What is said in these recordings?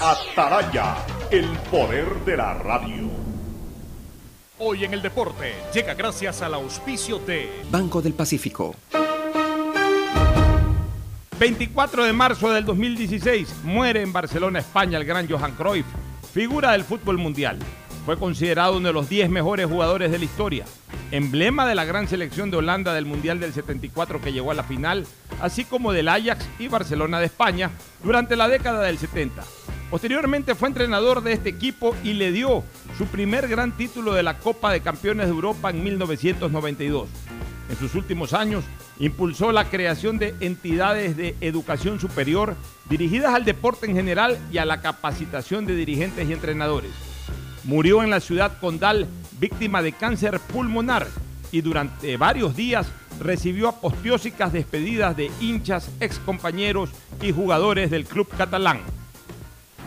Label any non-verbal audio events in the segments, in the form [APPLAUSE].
Ataraya, el poder de la radio. Hoy en el deporte llega gracias al auspicio de Banco del Pacífico. 24 de marzo del 2016 muere en Barcelona, España, el gran Johan Cruyff, figura del fútbol mundial. Fue considerado uno de los 10 mejores jugadores de la historia, emblema de la gran selección de Holanda del Mundial del 74 que llegó a la final, así como del Ajax y Barcelona de España durante la década del 70. Posteriormente fue entrenador de este equipo y le dio su primer gran título de la Copa de Campeones de Europa en 1992. En sus últimos años impulsó la creación de entidades de educación superior dirigidas al deporte en general y a la capacitación de dirigentes y entrenadores. Murió en la ciudad condal víctima de cáncer pulmonar y durante varios días recibió apostiósicas despedidas de hinchas, excompañeros y jugadores del club catalán.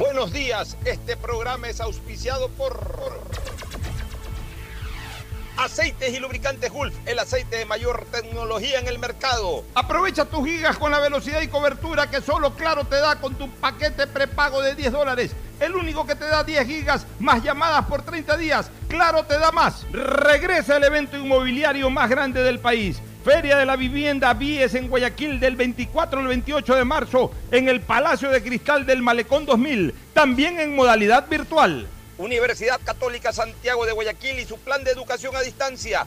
Buenos días, este programa es auspiciado por Aceites y lubricantes Gulf, el aceite de mayor tecnología en el mercado. Aprovecha tus gigas con la velocidad y cobertura que solo Claro te da con tu paquete prepago de 10 dólares. El único que te da 10 gigas más llamadas por 30 días. Claro te da más. Regresa el evento inmobiliario más grande del país. Feria de la Vivienda Vies en Guayaquil del 24 al 28 de marzo en el Palacio de Cristal del Malecón 2000, también en modalidad virtual. Universidad Católica Santiago de Guayaquil y su plan de educación a distancia,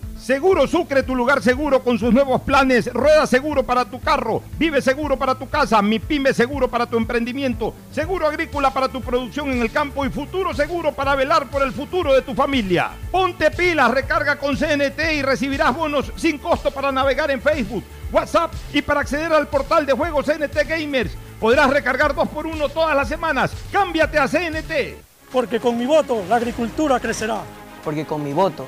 Seguro Sucre, tu lugar seguro con sus nuevos planes. Rueda seguro para tu carro, vive seguro para tu casa, mi pyme seguro para tu emprendimiento, seguro agrícola para tu producción en el campo y futuro seguro para velar por el futuro de tu familia. Ponte pilas, recarga con CNT y recibirás bonos sin costo para navegar en Facebook, WhatsApp y para acceder al portal de juegos CNT Gamers. Podrás recargar dos por uno todas las semanas. Cámbiate a CNT. Porque con mi voto la agricultura crecerá. Porque con mi voto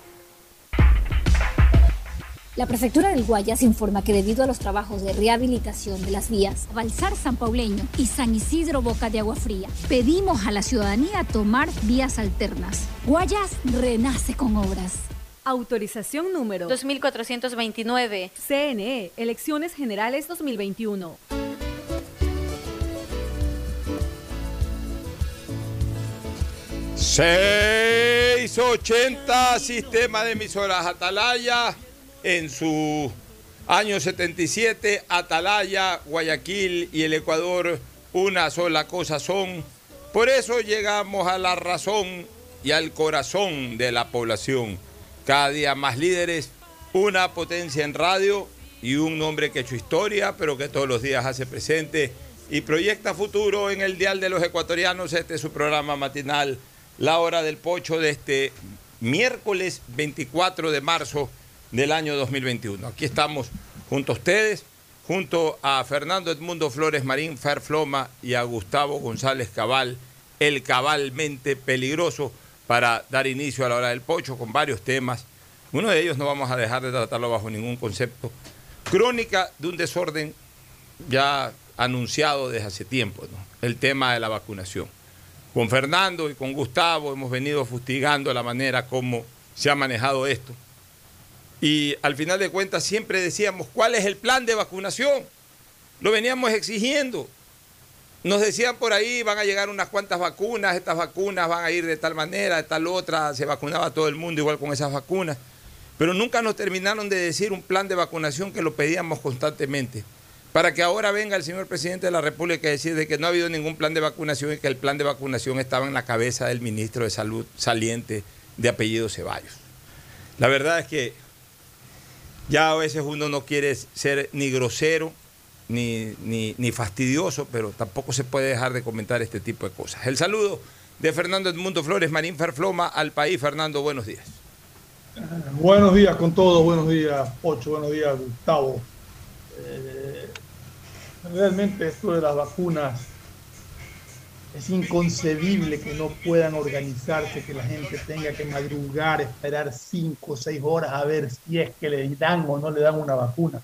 La Prefectura del Guayas informa que debido a los trabajos de rehabilitación de las vías Balsar San Pauleño y San Isidro Boca de Agua Fría, pedimos a la ciudadanía tomar vías alternas. Guayas renace con obras. Autorización número 2429. CNE, Elecciones Generales 2021. ...680 Sistema de Emisoras Atalaya en su año 77, Atalaya, Guayaquil y el Ecuador una sola cosa son. Por eso llegamos a la razón y al corazón de la población. Cada día más líderes, una potencia en radio y un hombre que ha hecho historia, pero que todos los días hace presente y proyecta futuro en el Dial de los Ecuatorianos. Este es su programa matinal, La Hora del Pocho, de este miércoles 24 de marzo del año 2021. Aquí estamos junto a ustedes, junto a Fernando Edmundo Flores Marín, Fer Floma y a Gustavo González Cabal, el cabalmente peligroso, para dar inicio a la hora del pocho con varios temas. Uno de ellos no vamos a dejar de tratarlo bajo ningún concepto. Crónica de un desorden ya anunciado desde hace tiempo, el tema de la vacunación. Con Fernando y con Gustavo hemos venido fustigando la manera como se ha manejado esto. Y al final de cuentas siempre decíamos, ¿cuál es el plan de vacunación? Lo veníamos exigiendo. Nos decían por ahí, van a llegar unas cuantas vacunas, estas vacunas van a ir de tal manera, de tal otra, se vacunaba todo el mundo igual con esas vacunas. Pero nunca nos terminaron de decir un plan de vacunación que lo pedíamos constantemente. Para que ahora venga el señor presidente de la República a decir de que no ha habido ningún plan de vacunación y que el plan de vacunación estaba en la cabeza del ministro de Salud saliente de apellido Ceballos. La verdad es que ya a veces uno no quiere ser ni grosero, ni, ni, fastidioso, pero tampoco se puede dejar de comentar este tipo de cosas. El saludo de Fernando Edmundo Flores, Marín Ferfloma, al país. Fernando, buenos días. buenos días con todos, buenos días, Ocho, buenos días, Gustavo. Eh, realmente esto de las vacunas es inconcebible que no puedan organizarse, que la gente tenga que madrugar, esperar cinco o seis horas a ver si es que le dan o no le dan una vacuna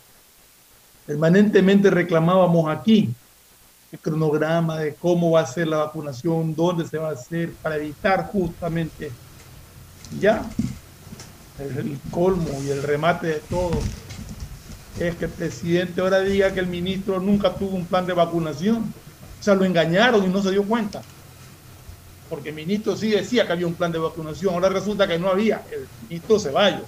permanentemente reclamábamos aquí el cronograma de cómo va a ser la vacunación, dónde se va a hacer, para evitar justamente ya el, colmo y el remate de todo es que el presidente ahora diga que el ministro nunca tuvo un plan de vacunación. O sea, lo engañaron y no se dio cuenta. Porque el ministro sí decía que había un plan de vacunación, ahora resulta que no había. El ministro Ceballos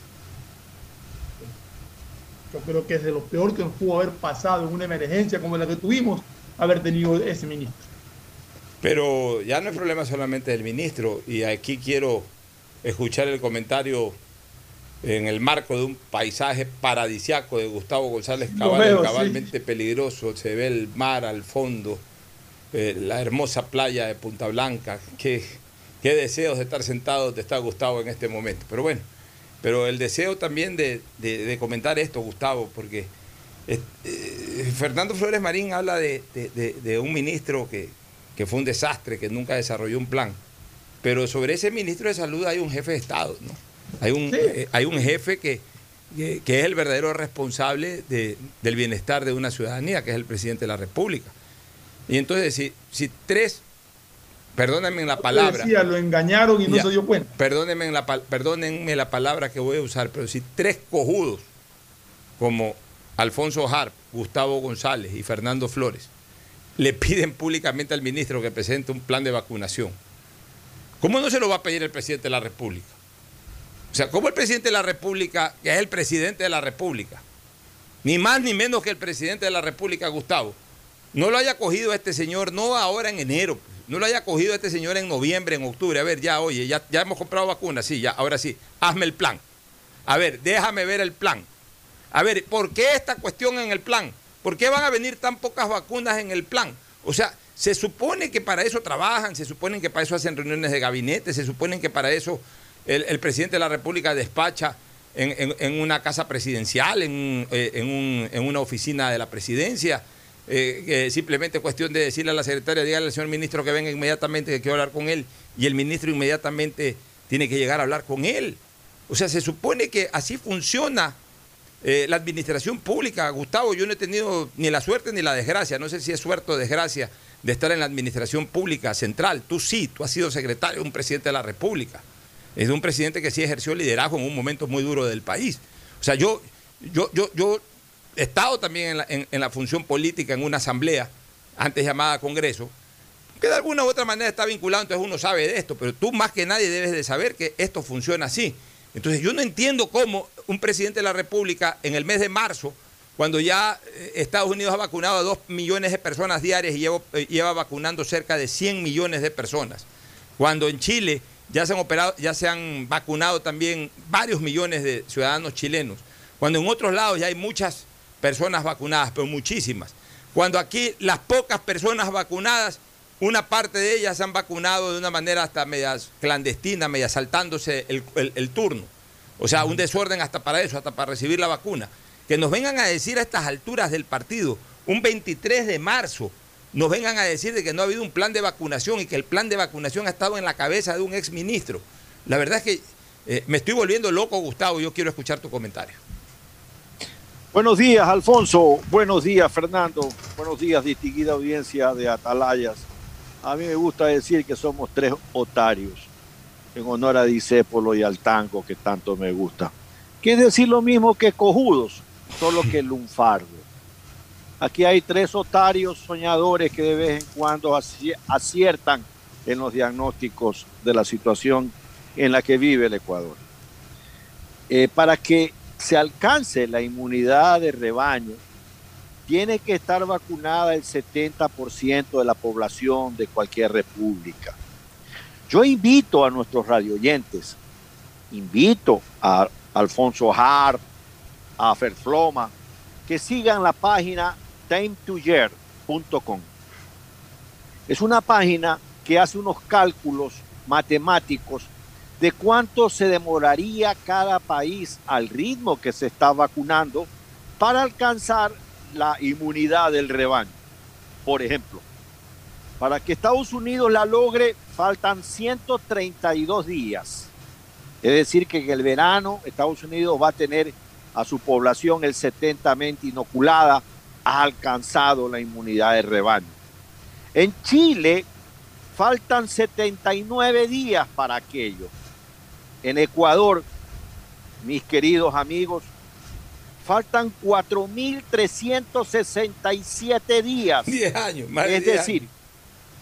yo creo que es de lo peor que nos pudo haber pasado en una emergencia como la que tuvimos, haber tenido ese ministro. Pero ya no es problema solamente del ministro, y aquí quiero escuchar el comentario en el marco de un paisaje paradisiaco de Gustavo González Cabal, cabalmente peligroso, se ve el mar al fondo, eh, la hermosa playa de Punta Blanca, qué, qué deseos de estar sentado donde está Gustavo en este momento. Pero bueno, pero el deseo también de, comentar esto, Gustavo, porque eh, Fernando Flores Marín habla de, un ministro que, fue un desastre, que nunca desarrolló un plan. Pero sobre ese ministro de salud hay un jefe de Estado, ¿no? Hay un, eh, hay un jefe que, que, es el verdadero responsable del bienestar de una ciudadanía, que es el presidente de la República. Y entonces, si, si tres perdónenme la palabra. Decía, lo engañaron y no se dio cuenta. Perdónenme la, perdónenme la palabra que voy a usar, pero si tres cojudos como Alfonso Harp, Gustavo González y Fernando Flores le piden públicamente al ministro que presente un plan de vacunación, ¿cómo no se lo va a pedir el presidente de la República? O sea, ¿cómo el presidente de la República, que es el presidente de la República, ni más ni menos que el presidente de la República, Gustavo, no lo haya cogido este señor, no ahora en enero, no lo haya cogido este señor en noviembre, en octubre. A ver, ya, oye, ya, ya hemos comprado vacunas, sí, ya, ahora sí, hazme el plan. A ver, déjame ver el plan. A ver, ¿por qué esta cuestión en el plan? ¿Por qué van a venir tan pocas vacunas en el plan? O sea, se supone que para eso trabajan, se supone que para eso hacen reuniones de gabinete, se supone que para eso el, presidente de la República despacha en, una casa presidencial, en, eh, en una oficina de la presidencia. Eh, simplemente cuestión de decirle a la secretaria, dígale al señor ministro que venga inmediatamente, que quiero hablar con él, y el ministro inmediatamente tiene que llegar a hablar con él. O sea, se supone que así funciona eh, la administración pública. Gustavo, yo no he tenido ni la suerte ni la desgracia, no sé si es suerte o desgracia, de estar en la administración pública central. Tú sí, tú has sido secretario de un presidente de la República. Es de un presidente que sí ejerció liderazgo en un momento muy duro del país. O sea, yo, yo, yo, estado también en la, función política en una asamblea, antes llamada Congreso, que de alguna u otra manera está vinculado, entonces uno sabe de esto, pero tú más que nadie debes de saber que esto funciona así. Entonces yo no entiendo cómo un presidente de la República en el mes de marzo, cuando ya eh, Estados Unidos ha vacunado a dos millones de personas diarias y lleva, eh, lleva vacunando cerca de 100 millones de personas, cuando en Chile ya se han operado, ya se han vacunado también varios millones de ciudadanos chilenos. Cuando en otros lados ya hay muchas personas vacunadas, pero muchísimas. Cuando aquí las pocas personas vacunadas, una parte de ellas se han vacunado de una manera hasta media clandestina, media saltándose el, el turno. O sea, un desorden hasta para eso, hasta para recibir la vacuna. Que nos vengan a decir a estas alturas del partido, un 23 de marzo, nos vengan a decir de que no ha habido un plan de vacunación y que el plan de vacunación ha estado en la cabeza de un exministro. La verdad es que eh, me estoy volviendo loco, Gustavo, y yo quiero escuchar tu comentario. Buenos días, Alfonso. Buenos días, Fernando. Buenos días, distinguida audiencia de Atalayas. A mí me gusta decir que somos tres otarios, en honor a Disépolo y al tango que tanto me gusta. Que es decir lo mismo que cojudos, solo que lunfardo. Aquí hay tres otarios soñadores que de vez en cuando aciertan en los diagnósticos de la situación en la que vive el Ecuador. Eh, para que se alcance la inmunidad de rebaño, tiene que estar vacunada el 70% de la población de cualquier república. Yo invito a nuestros radioyentes, invito a Alfonso Harp, a Ferfloma, que sigan la página timetoyear.com. Es una página que hace unos cálculos matemáticos de cuánto se demoraría cada país al ritmo que se está vacunando para alcanzar la inmunidad del rebaño. Por ejemplo, para que Estados Unidos la logre faltan 132 días. Es decir, que en el verano Estados Unidos va a tener a su población el 70% inoculada ha alcanzado la inmunidad de rebaño. En Chile faltan 79 días para aquello. En Ecuador, mis queridos amigos, faltan 4.367 días. [LAUGHS] 10 años, más Es decir,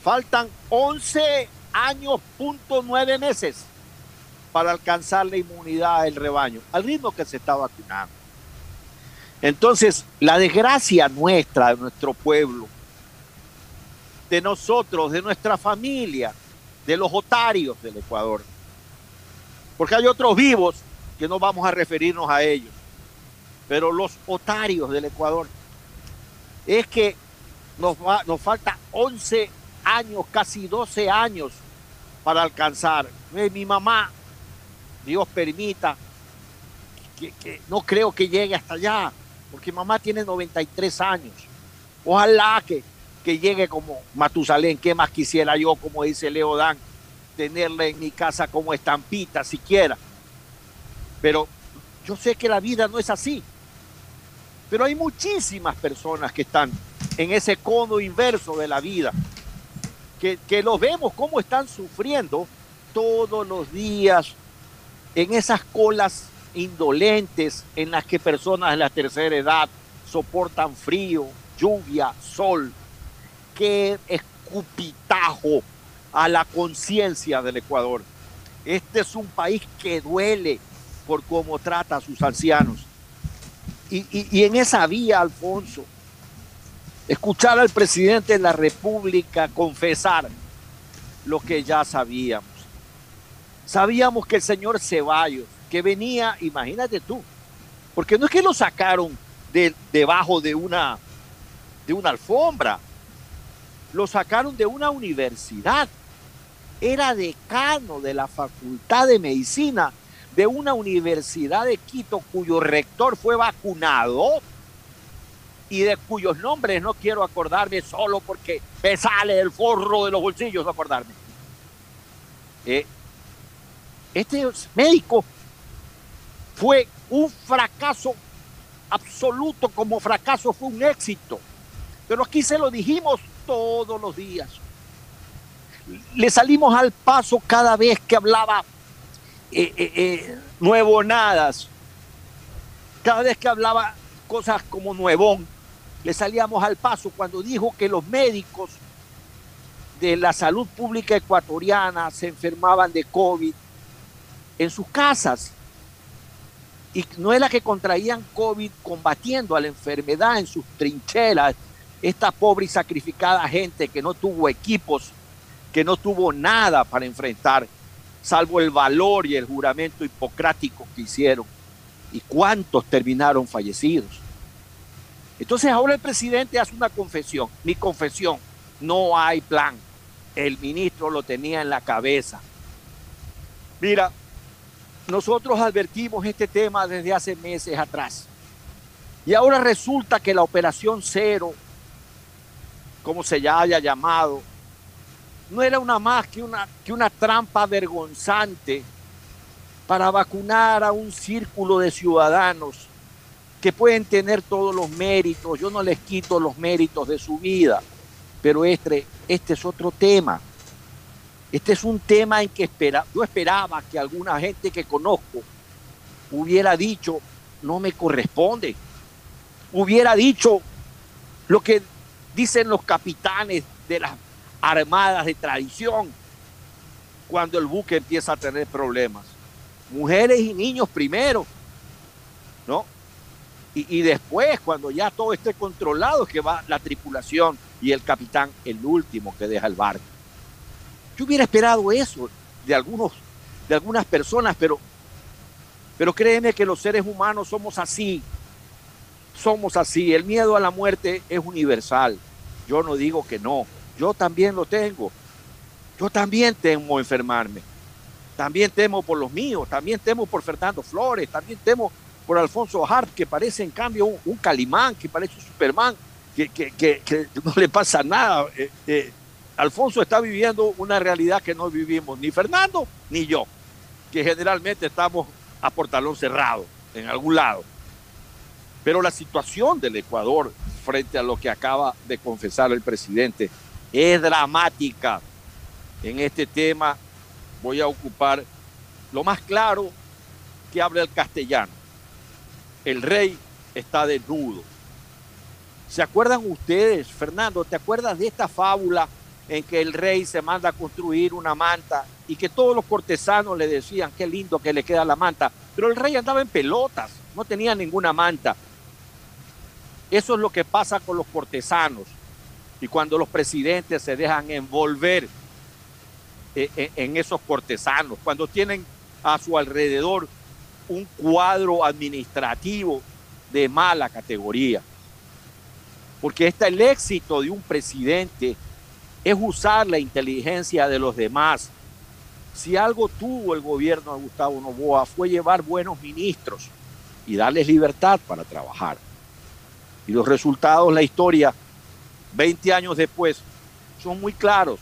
faltan 11 años, punto 9 meses para alcanzar la inmunidad del rebaño, al ritmo que se está vacunando. Entonces, la desgracia nuestra, de nuestro pueblo, de nosotros, de nuestra familia, de los otarios del Ecuador, porque hay otros vivos que no vamos a referirnos a ellos, pero los otarios del Ecuador, es que nos, nos falta 11 años, casi 12 años para alcanzar. Mi mamá, Dios permita, que, que no creo que llegue hasta allá, porque mamá tiene 93 años. Ojalá que, que llegue como Matusalén, ¿qué más quisiera yo, como dice Leo Dan, tenerla en mi casa como estampita siquiera? Pero yo sé que la vida no es así. Pero hay muchísimas personas que están en ese cono inverso de la vida, que, que los vemos cómo están sufriendo todos los días en esas colas indolentes en las que personas de la tercera edad soportan frío, lluvia, sol. Qué escupitajo a la conciencia del Ecuador. Este es un país que duele por cómo trata a sus ancianos. Y, y, en esa vía, Alfonso, escuchar al presidente de la República confesar lo que ya sabíamos. Sabíamos que el señor Ceballos que venía, imagínate tú, porque no es que lo sacaron de, debajo de una, de una alfombra, lo sacaron de una universidad. Era decano de la Facultad de Medicina de una universidad de Quito cuyo rector fue vacunado y de cuyos nombres no quiero acordarme solo porque me sale el forro de los bolsillos acordarme. Eh, este médico fue un fracaso absoluto, como fracaso fue un éxito. Pero aquí se lo dijimos todos los días. Le salimos al paso cada vez que hablaba eh, eh, eh, cada vez que hablaba cosas como nuevón, le salíamos al paso cuando dijo que los médicos de la salud pública ecuatoriana se enfermaban de COVID en sus casas. Y no es la que contraían COVID combatiendo a la enfermedad en sus trincheras, esta pobre y sacrificada gente que no tuvo equipos, que no tuvo nada para enfrentar salvo el valor y el juramento hipocrático que hicieron. ¿Y cuántos terminaron fallecidos? Entonces ahora el presidente hace una confesión. Mi confesión, no hay plan. El ministro lo tenía en la cabeza. Mira, nosotros advertimos este tema desde hace meses atrás. Y ahora resulta que la operación cero, como se ya haya llamado, no era una más que una, que una trampa vergonzante para vacunar a un círculo de ciudadanos que pueden tener todos los méritos. Yo no les quito los méritos de su vida, pero este, este es otro tema. Este es un tema en que espera, yo esperaba que alguna gente que conozco hubiera dicho, no me corresponde. Hubiera dicho lo que dicen los capitanes de las armadas de tradición cuando el buque empieza a tener problemas. Mujeres y niños primero, ¿no? Y, después, cuando ya todo esté controlado, que va la tripulación y el capitán, el último que deja el barco. Yo hubiera esperado eso de algunos, de algunas personas, pero, pero créeme que los seres humanos somos así. Somos así. El miedo a la muerte es universal. Yo no digo que no. Yo también lo tengo. Yo también temo enfermarme. También temo por los míos. También temo por Fernando Flores. También temo por Alfonso Hart, que parece en cambio un, un calimán, que parece un Superman, que, no le pasa nada. Eh, eh, Alfonso está viviendo una realidad que no vivimos ni Fernando ni yo, que generalmente estamos a portalón cerrado en algún lado. Pero la situación del Ecuador frente a lo que acaba de confesar el presidente es dramática. En este tema voy a ocupar lo más claro que habla el castellano. El rey está desnudo. ¿Se acuerdan ustedes, Fernando? ¿Te acuerdas de esta fábula en que el rey se manda a construir una manta y que todos los cortesanos le decían qué lindo que le queda la manta, pero el rey andaba en pelotas, no tenía ninguna manta. Eso es lo que pasa con los cortesanos y cuando los presidentes se dejan envolver en esos cortesanos, cuando tienen a su alrededor un cuadro administrativo de mala categoría. Porque este el éxito de un presidente es usar la inteligencia de los demás. Si algo tuvo el gobierno de Gustavo Novoa fue llevar buenos ministros y darles libertad para trabajar. Y los resultados, la historia, 20 años después, son muy claros.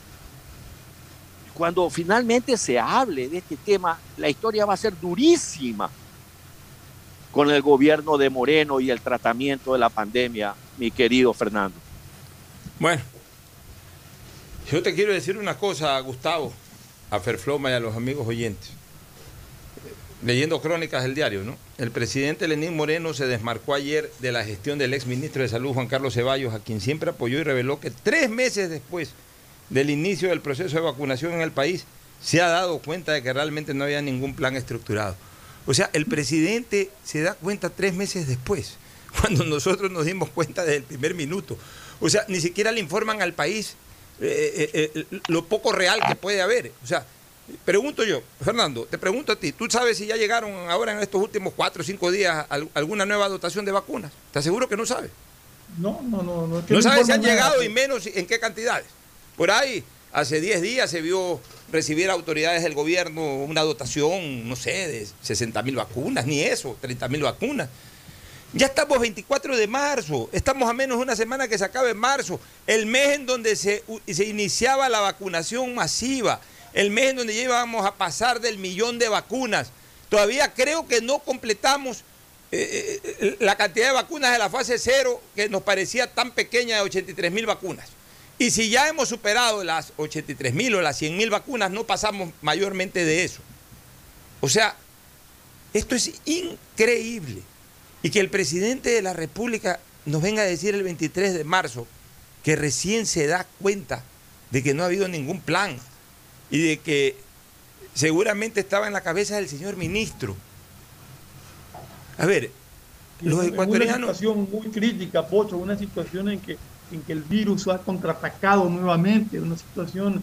Cuando finalmente se hable de este tema, la historia va a ser durísima con el gobierno de Moreno y el tratamiento de la pandemia, mi querido Fernando. Bueno, yo te quiero decir una cosa, Gustavo, a Ferfloma y a los amigos oyentes. Leyendo crónicas del diario, ¿no? El presidente Lenín Moreno se desmarcó ayer de la gestión del ex ministro de Salud, Juan Carlos Ceballos, a quien siempre apoyó y reveló que tres meses después del inicio del proceso de vacunación en el país, se ha dado cuenta de que realmente no había ningún plan estructurado. O sea, el presidente se da cuenta tres meses después, [LAUGHS] cuando nosotros nos dimos cuenta desde el primer minuto. O sea, ni siquiera le informan al país eh, eh, eh, lo poco real que puede haber. O sea, pregunto yo, Fernando, te pregunto a ti, ¿tú sabes si ya llegaron ahora en estos últimos cuatro o cinco días alguna nueva dotación de vacunas? ¿Te aseguro que no sabes? No, no, no. No, no sabes si han llegado y menos en qué cantidades. Por ahí, hace 10 días se vio recibir autoridades del gobierno una dotación, no sé, de 60 mil vacunas, ni eso, 30 mil vacunas. Ya estamos 24 de marzo, estamos a menos de una semana que se acabe marzo, el mes en donde se, se, iniciaba la vacunación masiva, el mes en donde ya íbamos a pasar del millón de vacunas. Todavía creo que no completamos eh, eh, la cantidad de vacunas de la fase cero que nos parecía tan pequeña de 83 mil vacunas. Y si ya hemos superado las 83 mil o las 100 mil vacunas, no pasamos mayormente de eso. O sea, esto es increíble. Y que el presidente de la República nos venga a decir el 23 de marzo que recién se da cuenta de que no ha habido ningún plan y de que seguramente estaba en la cabeza del señor ministro. A ver, los ecuatorianos... Una situación muy crítica, Pocho, una situación en que, en que el virus ha contraatacado nuevamente, una situación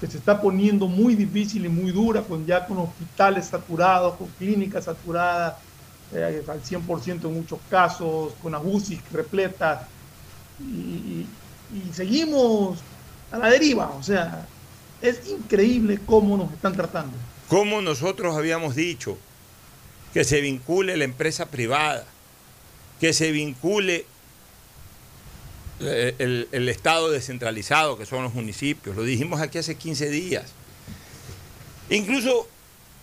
que se está poniendo muy difícil y muy dura, con ya con hospitales saturados, con clínicas saturadas eh, al 100% en muchos casos, con abusos repletas, y, y seguimos a la deriva, o sea, es increíble cómo nos están tratando. Como nosotros habíamos dicho que se vincule la empresa privada, que se vincule eh, el, Estado descentralizado, que son los municipios. Lo dijimos aquí hace 15 días. Incluso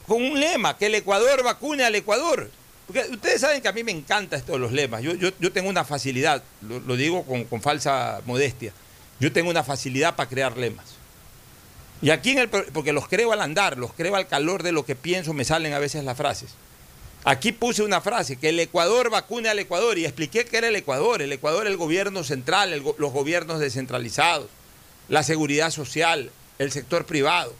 con un lema, que el Ecuador vacune al Ecuador. Porque ustedes saben que a mí me encanta esto de los lemas. Yo, yo, yo tengo una facilidad, lo, lo digo con, con, falsa modestia. Yo tengo una facilidad para crear lemas. Y aquí en el. Porque los creo al andar, los creo al calor de lo que pienso, me salen a veces las frases. Aquí puse una frase, que el Ecuador vacune al Ecuador, y expliqué que era el Ecuador. El Ecuador el gobierno central, los gobiernos descentralizados, la seguridad social, el sector privado.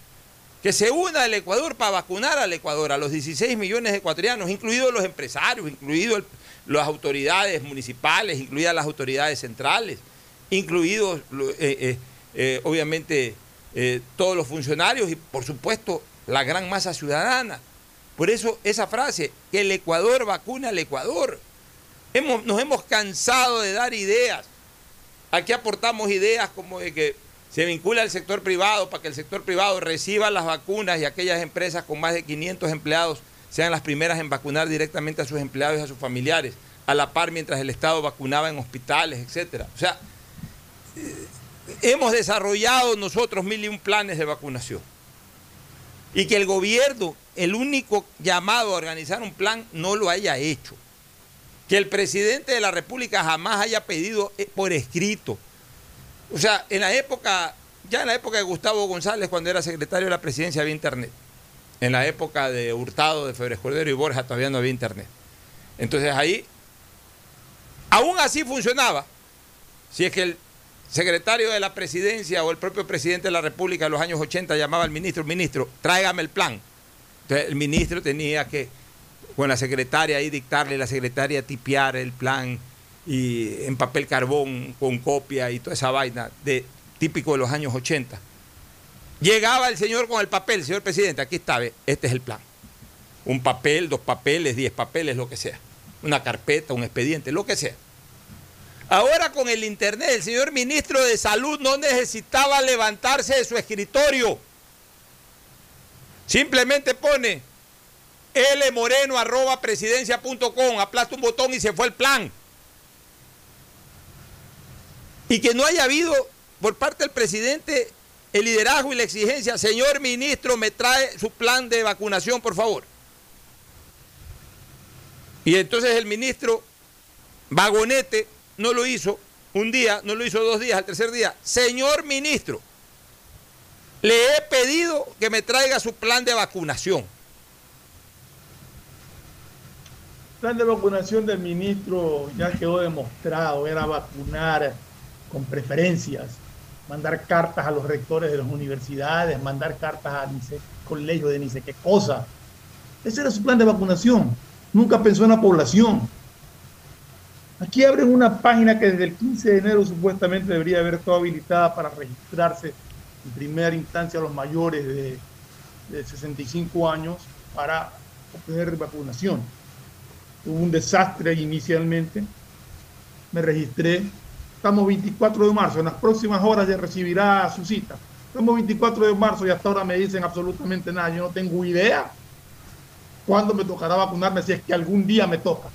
Que se una el Ecuador para vacunar al Ecuador, a los 16 millones de ecuatorianos, incluidos los empresarios, incluidos las autoridades municipales, incluidas las autoridades centrales, incluidos, eh, eh, eh, obviamente, todos los funcionarios y, por supuesto, la gran masa ciudadana. Por eso esa frase, que el Ecuador vacuna al Ecuador. Hemos, nos hemos cansado de dar ideas. Aquí aportamos ideas como de que se vincula al sector privado para que el sector privado reciba las vacunas y aquellas empresas con más de 500 empleados sean las primeras en vacunar directamente a sus empleados y a sus familiares, a la par mientras el Estado vacunaba en hospitales, etc. O sea, hemos desarrollado nosotros mil y un planes de vacunación. Y que el gobierno, el único llamado a organizar un plan, no lo haya hecho. Que el presidente de la República jamás haya pedido por escrito. O sea, en la época, ya en la época de Gustavo González, cuando era secretario de la presidencia, había internet. En la época de Hurtado, de Febres Cordero y Borja, todavía no había internet. Entonces ahí, aún así funcionaba. Si es que el secretario de la presidencia o el propio presidente de la República en los años 80 llamaba al ministro, ministro, tráigame el plan. Entonces el ministro tenía que, con la secretaria ahí dictarle, la secretaria tipiar el plan y en papel carbón con copia y toda esa vaina de típico de los años 80. Llegaba el señor con el papel, señor presidente, aquí está, este es el plan. Un papel, dos papeles, diez papeles, lo que sea. Una carpeta, un expediente, lo que sea. Ahora con el Internet, el señor ministro de Salud no necesitaba levantarse de su escritorio. Simplemente pone lmoreno arroba presidencia.com, aplasta un botón y se fue el plan. Y que no haya habido por parte del presidente el liderazgo y la exigencia, señor ministro, me trae su plan de vacunación, por favor. Y entonces el ministro Vagonete no lo hizo un día, no lo hizo dos días, al tercer día. Señor ministro, le he pedido que me traiga su plan de vacunación. El plan de vacunación del ministro ya quedó demostrado, era vacunar con preferencias, mandar cartas a los rectores de las universidades, mandar cartas a colegios de ni sé qué cosa. Ese era su plan de vacunación. Nunca pensó en la población. Aquí abren una página que desde el 15 de enero supuestamente debería haber estado habilitada para registrarse en primera instancia a los mayores de, de 65 años para obtener vacunación. Hubo un desastre inicialmente. Me registré. Estamos 24 de marzo. En las próximas horas ya recibirá su cita. Estamos 24 de marzo y hasta ahora me dicen absolutamente nada. Yo no tengo idea cuándo me tocará vacunarme si es que algún día me toca.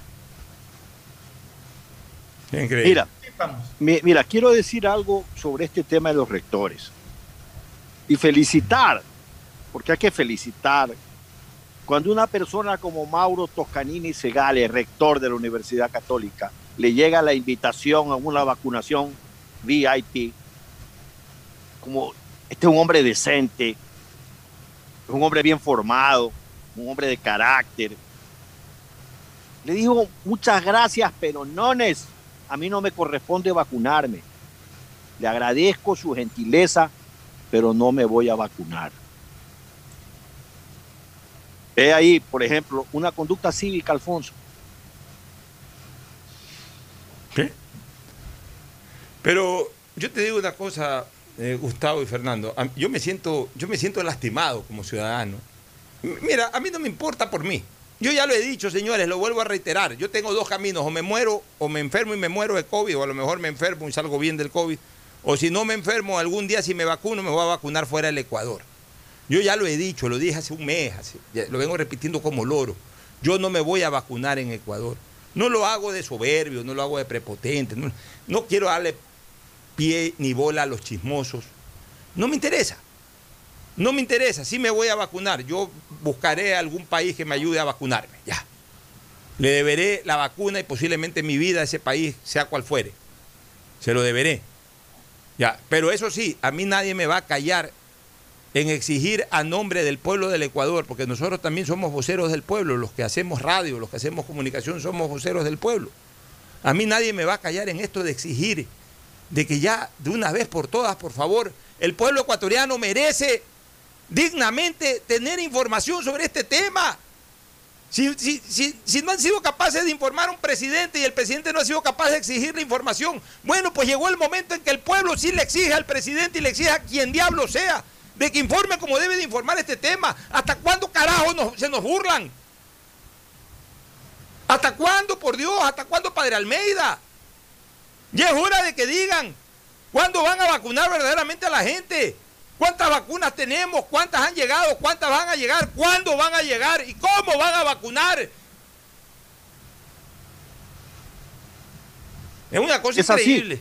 Mira, mira, quiero decir algo sobre este tema de los rectores. Y felicitar, porque hay que felicitar. Cuando una persona como Mauro Toscanini Segale, rector de la Universidad Católica, le llega la invitación a una vacunación VIP, como este es un hombre decente, es un hombre bien formado, un hombre de carácter. Le dijo muchas gracias, pero no es a mí no me corresponde vacunarme. Le agradezco su gentileza, pero no me voy a vacunar. Ve ahí, por ejemplo, una conducta cívica, Alfonso. ¿Qué? Pero yo te digo una cosa, eh, Gustavo y Fernando, yo me, siento, yo me siento lastimado como ciudadano. Mira, a mí no me importa por mí. Yo ya lo he dicho, señores, lo vuelvo a reiterar. Yo tengo dos caminos, o me muero, o me enfermo y me muero de COVID, o a lo mejor me enfermo y salgo bien del COVID. O si no me enfermo, algún día si me vacuno, me voy a vacunar fuera del Ecuador. Yo ya lo he dicho, lo dije hace un mes, hace- lo vengo repitiendo como loro. Yo no me voy a vacunar en Ecuador. No lo hago de soberbio, no lo hago de prepotente. No, no quiero darle pie ni bola a los chismosos. No me interesa. No me interesa. Sí me voy a vacunar. Yo buscaré algún país que me ayude a vacunarme. Ya. Le deberé la vacuna y posiblemente mi vida a ese país, sea cual fuere. Se lo deberé. Ya. Pero eso sí, a mí nadie me va a callar en exigir a nombre del pueblo del Ecuador, porque nosotros también somos voceros del pueblo, los que hacemos radio, los que hacemos comunicación, somos voceros del pueblo. A mí nadie me va a callar en esto de exigir de que ya de una vez por todas, por favor, el pueblo ecuatoriano merece dignamente tener información sobre este tema. Si, si- si- si no han sido capaces de informar a un presidente y el presidente no ha sido capaz de exigirle información, bueno, pues llegó el momento en que el pueblo sí le exige al presidente y le exige a quien diablo sea de que informe como debe de informar este tema. ¿Hasta cuándo carajo se nos burlan? ¿Hasta cuándo, por Dios? ¿Hasta cuándo, Padre Almeida? Ya es hora de que digan cuándo van a vacunar verdaderamente a la gente. ¿Cuántas vacunas tenemos? ¿Cuántas han llegado? ¿Cuántas van a llegar? ¿Cuándo van a llegar? ¿Y cómo van a vacunar? Es una cosa Es increíble.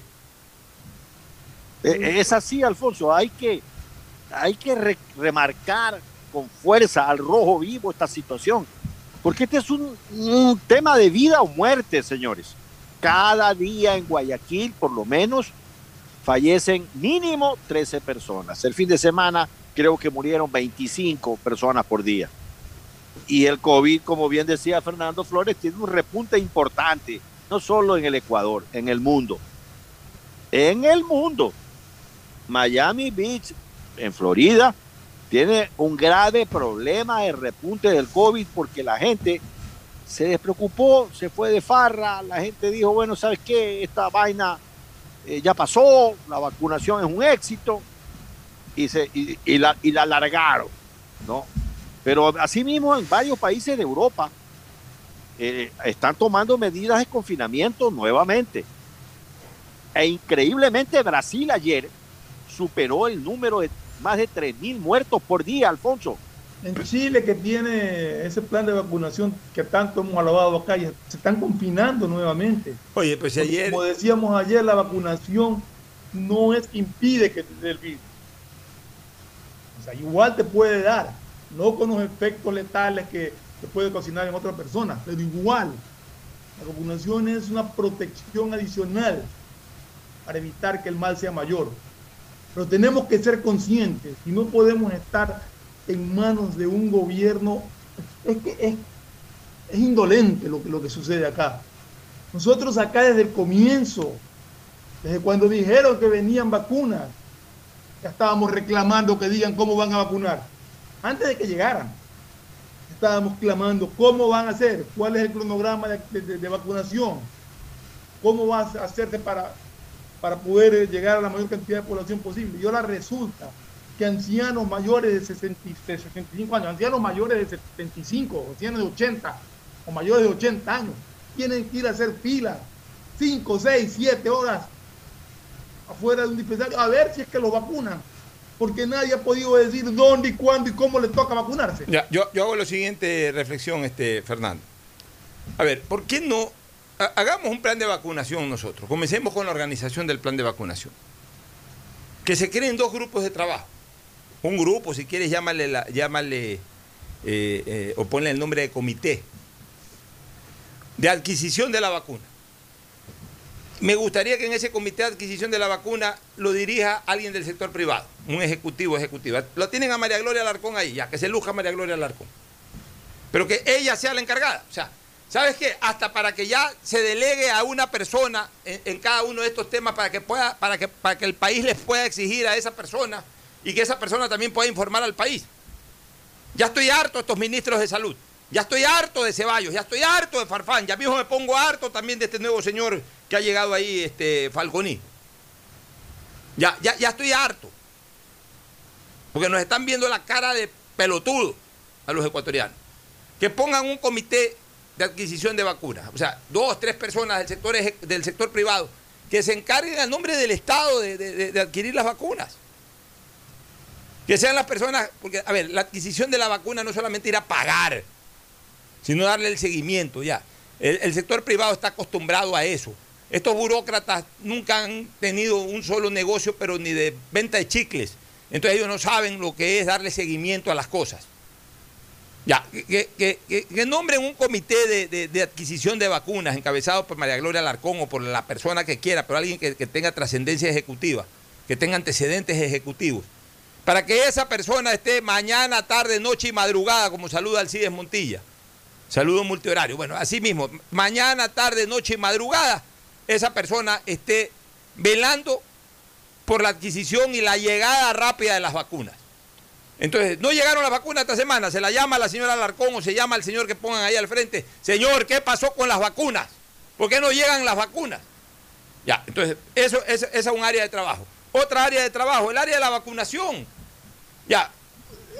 Eh, Es así, Alfonso. Hay que, hay que re- remarcar con fuerza al rojo vivo esta situación. Porque este es un, un tema de vida o muerte, señores. Cada día en Guayaquil, por lo menos, fallecen mínimo 13 personas. El fin de semana creo que murieron 25 personas por día. Y el COVID, como bien decía Fernando Flores, tiene un repunte importante, no solo en el Ecuador, en el mundo. En el mundo. Miami Beach, en Florida, tiene un grave problema de repunte del COVID porque la gente se despreocupó, se fue de farra, la gente dijo, bueno, ¿sabes qué? Esta vaina eh, ya pasó, la vacunación es un éxito y, se, y, la, y la alargaron, ¿no? Pero asimismo en varios países de Europa eh, están tomando medidas de confinamiento nuevamente. E increíblemente Brasil ayer superó el número de más de 3.000 muertos por día, Alfonso. En Chile, que tiene ese plan de vacunación que tanto hemos alabado acá, ya se están confinando nuevamente. Oye, pues ayer... Como decíamos ayer, la vacunación no es que impide que te dé el virus. O sea, igual te puede dar, no con los efectos letales que, que puede cocinar en otra persona, pero igual. La vacunación es una protección adicional para evitar que el mal sea mayor. Pero tenemos que ser conscientes y no podemos estar en manos de un gobierno. Es que es, es indolente lo que, lo que sucede acá. Nosotros acá desde el comienzo, desde cuando dijeron que venían vacunas, ya estábamos reclamando que digan cómo van a vacunar. Antes de que llegaran, estábamos clamando cómo van a hacer, cuál es el cronograma de, de- vacunación, cómo va a hacerse para, para poder llegar a la mayor cantidad de población posible. Y ahora resulta que ancianos mayores de 60 y- de 65 años, ancianos mayores de 75, ancianos de 80 o mayores de 80 años, tienen que ir a hacer fila 5, 6, 7 horas afuera de un dispensario a ver si es que lo vacunan. Porque nadie ha podido decir dónde y cuándo y cómo le toca vacunarse. Ya, yo, hago la siguiente reflexión, este, Fernando. A ver, ¿por qué no ha- hagamos un plan de vacunación nosotros? Comencemos con la organización del plan de vacunación. Que se creen dos grupos de trabajo. Un grupo, si quieres, llámale, llámale eh, eh, o ponle el nombre de comité de adquisición de la vacuna. Me gustaría que en ese comité de adquisición de la vacuna lo dirija alguien del sector privado, un ejecutivo ejecutivo. Lo tienen a María Gloria Alarcón ahí, ya que se luja María Gloria Alarcón. Pero que ella sea la encargada. O sea, ¿sabes qué? Hasta para que ya se delegue a una persona en, en cada uno de estos temas para que pueda, para que, para que el país les pueda exigir a esa persona y que esa persona también pueda informar al país. Ya estoy harto de estos ministros de salud. Ya estoy harto de Ceballos, ya estoy harto de Farfán, ya mismo me pongo harto también de este nuevo señor que ha llegado ahí, este Falconi. Ya, ya, ya estoy harto. Porque nos están viendo la cara de pelotudo a los ecuatorianos. Que pongan un comité de adquisición de vacunas. O sea, dos, tres personas del sector, del sector privado que se encarguen al nombre del Estado de, de adquirir las vacunas. Que sean las personas, porque, a ver, la adquisición de la vacuna no solamente ir a pagar, sino darle el seguimiento ya. El, sector privado está acostumbrado a eso. Estos burócratas nunca han tenido un solo negocio, pero ni de venta de chicles. Entonces ellos no saben lo que es darle seguimiento a las cosas. Ya, que, que, nombren un comité de, adquisición de vacunas encabezado por María Gloria Alarcón o por la persona que quiera, pero alguien que, tenga trascendencia ejecutiva, que tenga antecedentes ejecutivos para que esa persona esté mañana, tarde, noche y madrugada, como saluda Alcides Montilla. Saludo multihorario. Bueno, así mismo, mañana, tarde, noche y madrugada, esa persona esté velando por la adquisición y la llegada rápida de las vacunas. Entonces, no llegaron las vacunas esta semana, se la llama la señora Alarcón o se llama al señor que pongan ahí al frente, señor, ¿qué pasó con las vacunas? ¿Por qué no llegan las vacunas? Ya, entonces, eso, eso es un área de trabajo. Otra área de trabajo, el área de la vacunación. Ya,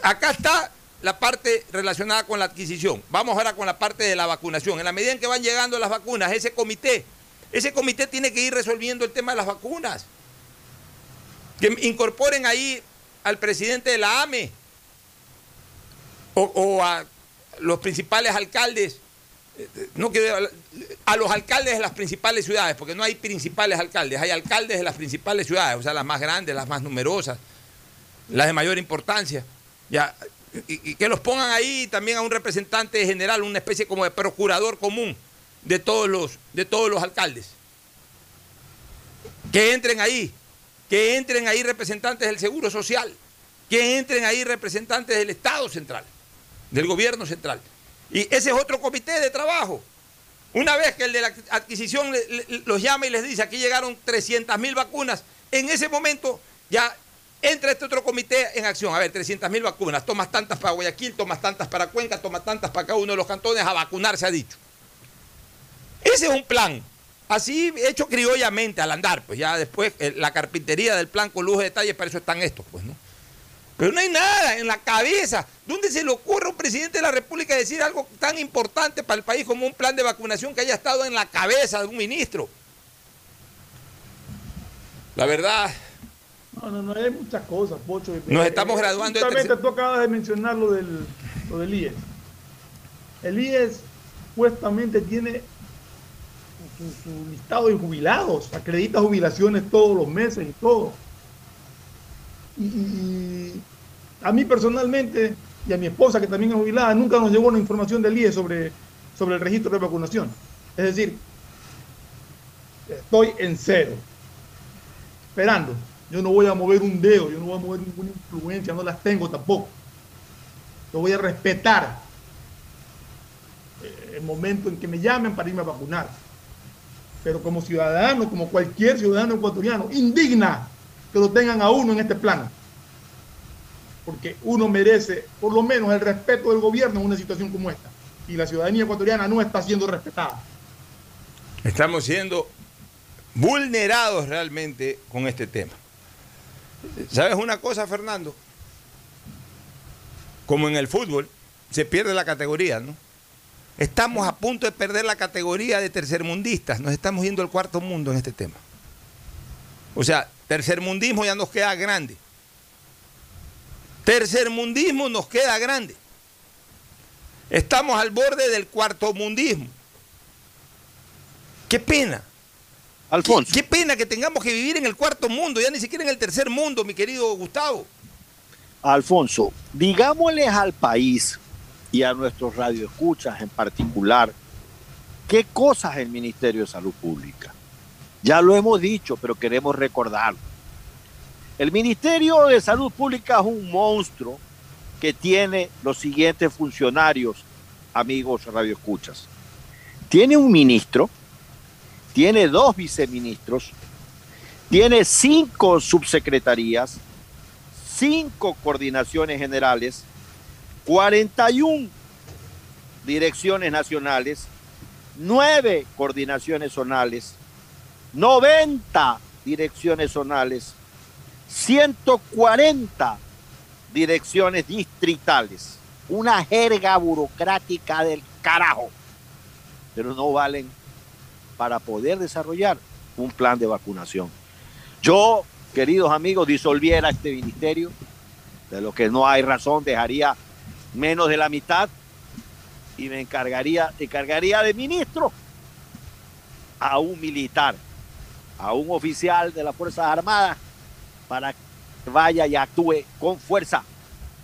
acá está la parte relacionada con la adquisición. Vamos ahora con la parte de la vacunación. En la medida en que van llegando las vacunas, ese comité, ese comité tiene que ir resolviendo el tema de las vacunas. Que incorporen ahí al presidente de la AME o, a los principales alcaldes, no a los alcaldes de las principales ciudades, porque no hay principales alcaldes, hay alcaldes de las principales ciudades, o sea, las más grandes, las más numerosas las de mayor importancia, ya, y, que los pongan ahí también a un representante general, una especie como de procurador común de todos los, de todos los alcaldes. Que entren ahí, que entren ahí representantes del Seguro Social, que entren ahí representantes del Estado Central, del Gobierno Central. Y ese es otro comité de trabajo. Una vez que el de la adquisición los llama y les dice, aquí llegaron 300 mil vacunas, en ese momento ya Entra este otro comité en acción. A ver, 300 mil vacunas. Tomas tantas para Guayaquil, tomas tantas para Cuenca, tomas tantas para cada uno de los cantones. A vacunar se ha dicho. Ese es un plan. Así hecho criollamente al andar. Pues ya después eh, la carpintería del plan con lujo de detalles, para eso están estos, pues, ¿no? Pero no hay nada en la cabeza. ¿Dónde se le ocurre a un presidente de la República decir algo tan importante para el país como un plan de vacunación que haya estado en la cabeza de un ministro? La verdad, no, no, no, hay muchas cosas, Pocho. Nos estamos graduando. Justamente tú acabas de mencionar lo del, lo del IES. El IES supuestamente tiene su, listado de jubilados, acredita jubilaciones todos los meses y todo. Y, a mí personalmente, y a mi esposa que también es jubilada, nunca nos llegó una información del IES sobre, sobre el registro de vacunación. Es decir, estoy en cero, esperando. Yo no voy a mover un dedo, yo no voy a mover ninguna influencia, no las tengo tampoco. Yo voy a respetar eh, el momento en que me llamen para irme a vacunar. Pero como ciudadano, como cualquier ciudadano ecuatoriano, indigna que lo tengan a uno en este plan. Porque uno merece por lo menos el respeto del gobierno en una situación como esta. Y la ciudadanía ecuatoriana no está siendo respetada. Estamos siendo vulnerados realmente con este tema. ¿Sabes una cosa, Fernando? Como en el fútbol, se pierde la categoría, ¿no? Estamos a punto de perder la categoría de tercermundistas. Nos estamos yendo al cuarto mundo en este tema. O sea, tercermundismo ya nos queda grande. Tercermundismo nos queda grande. Estamos al borde del cuarto mundismo. Qué pena. Alfonso. Qué, pena que tengamos que vivir en el cuarto mundo, ya ni siquiera en el tercer mundo, mi querido Gustavo. Alfonso, digámosles al país y a nuestros radioescuchas en particular, qué cosas el Ministerio de Salud Pública. Ya lo hemos dicho, pero queremos recordarlo. El Ministerio de Salud Pública es un monstruo que tiene los siguientes funcionarios, amigos radioescuchas. Tiene un ministro, tiene dos viceministros, tiene cinco subsecretarías, cinco coordinaciones generales, 41 direcciones nacionales, nueve coordinaciones zonales, 90 direcciones zonales, 140 direcciones distritales. Una jerga burocrática del carajo. Pero no valen para poder desarrollar un plan de vacunación. Yo, queridos amigos, disolviera este ministerio, de lo que no hay razón, dejaría menos de la mitad y me encargaría, encargaría de ministro a un militar, a un oficial de las Fuerzas Armadas para que vaya y actúe con fuerza,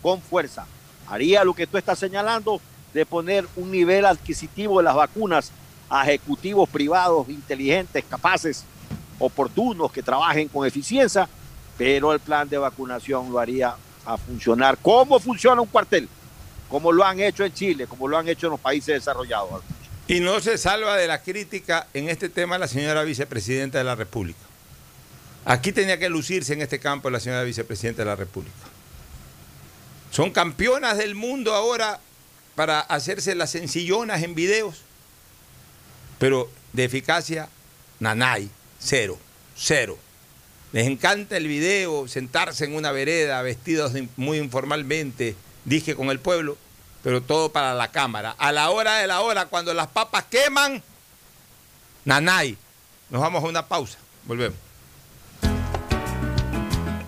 con fuerza. Haría lo que tú estás señalando de poner un nivel adquisitivo de las vacunas a ejecutivos privados inteligentes, capaces, oportunos, que trabajen con eficiencia, pero el plan de vacunación lo haría a funcionar. ¿Cómo funciona un cuartel? Como lo han hecho en Chile, como lo han hecho en los países desarrollados. Y no se salva de la crítica en este tema la señora vicepresidenta de la República. Aquí tenía que lucirse en este campo la señora vicepresidenta de la República. Son campeonas del mundo ahora para hacerse las sencillonas en videos, pero de eficacia, nanay, cero, cero. Les encanta el video, sentarse en una vereda, vestidos muy informalmente, dije con el pueblo, pero todo para la cámara. A la hora de la hora, cuando las papas queman, nanay. Nos vamos a una pausa, volvemos.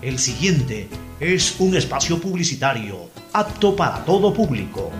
El siguiente es un espacio publicitario apto para todo público.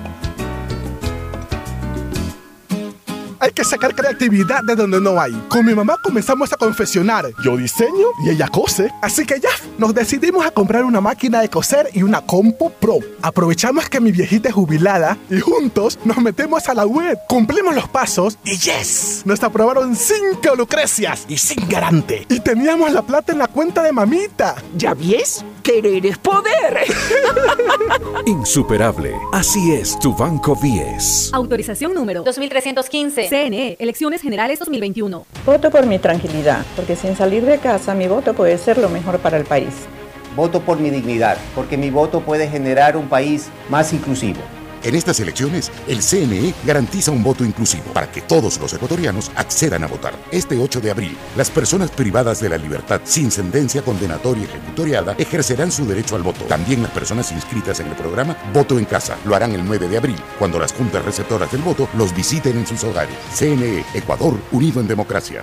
Hay que sacar creatividad de donde no hay. Con mi mamá comenzamos a confeccionar. Yo diseño y ella cose. Así que ya, nos decidimos a comprar una máquina de coser y una Compo Pro. Aprovechamos que mi viejita es jubilada y juntos nos metemos a la web. Cumplimos los pasos y yes, nos aprobaron cinco lucrecias y sin garante. Y teníamos la plata en la cuenta de mamita. ¿Ya ves? Querer es poder. [LAUGHS] Insuperable. Así es tu Banco 10. Autorización número 2315. CNE, Elecciones Generales 2021. Voto por mi tranquilidad, porque sin salir de casa mi voto puede ser lo mejor para el país. Voto por mi dignidad, porque mi voto puede generar un país más inclusivo. En estas elecciones, el CNE garantiza un voto inclusivo para que todos los ecuatorianos accedan a votar. Este 8 de abril, las personas privadas de la libertad sin sentencia condenatoria ejecutoriada ejercerán su derecho al voto. También las personas inscritas en el programa Voto en Casa lo harán el 9 de abril, cuando las juntas receptoras del voto los visiten en sus hogares. CNE, Ecuador, unido en democracia.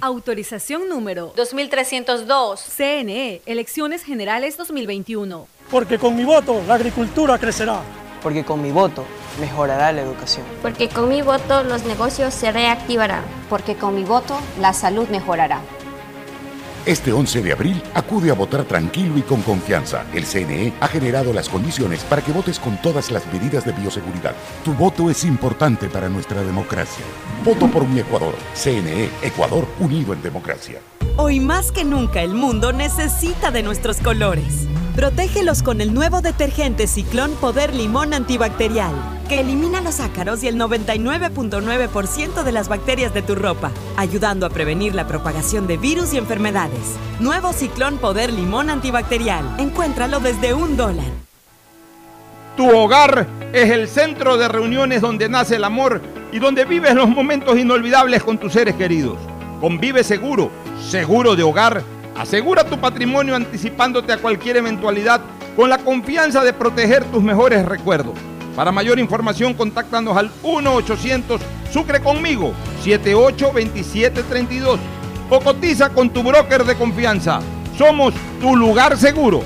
Autorización número 2302. CNE, Elecciones Generales 2021. Porque con mi voto la agricultura crecerá. Porque con mi voto mejorará la educación. Porque con mi voto los negocios se reactivarán. Porque con mi voto la salud mejorará. Este 11 de abril, acude a votar tranquilo y con confianza. El CNE, Ecuador, unido en democracia. Porque con mi voto la salud mejorará. Porque con mi voto los negocios se reactivarán. Porque con mi voto la salud mejorará. 11 de abril, acude a votar tranquilo y con confianza. El CNE ha generado las condiciones para que votes con todas las medidas de bioseguridad. Tu voto es importante para nuestra democracia. Voto por mi Ecuador. CNE, Ecuador, unido en democracia. Hoy más que nunca el mundo necesita de nuestros colores. Protégelos con el nuevo detergente Ciclón Poder Limón Antibacterial, que elimina los ácaros y el 99.9% de las bacterias de tu ropa, ayudando a prevenir la propagación de virus y enfermedades. Nuevo Ciclón Poder Limón Antibacterial. Encuéntralo desde un dólar. Tu hogar es el centro de reuniones donde nace el amor y donde vives los momentos inolvidables con tus seres queridos. Convive seguro, seguro de hogar. Asegura tu patrimonio anticipándote a cualquier eventualidad con la confianza de proteger tus mejores recuerdos. Para mayor información, contáctanos al 1-800 Sucre conmigo 782732 o cotiza con tu broker de confianza. Somos tu lugar seguro.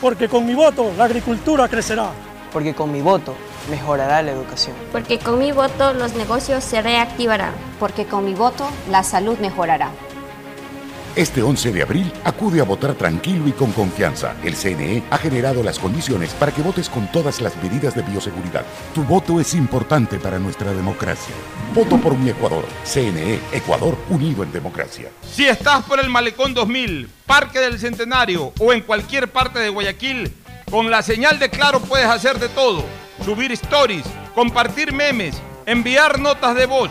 Porque con mi voto la agricultura crecerá. Porque con mi voto mejorará la educación. Porque con mi voto los negocios se reactivarán. Porque con mi voto la salud mejorará. Este 11 de abril acude a votar tranquilo y con confianza. El CNE ha generado las condiciones para que votes con todas las medidas de bioseguridad. Tu voto es importante para nuestra democracia. Voto por mi Ecuador. CNE, Ecuador unido en democracia. Si estás por el Malecón 2000, Parque del Centenario o en cualquier parte de Guayaquil, con la señal de Claro puedes hacer de todo. Subir stories, compartir memes, enviar notas de voz,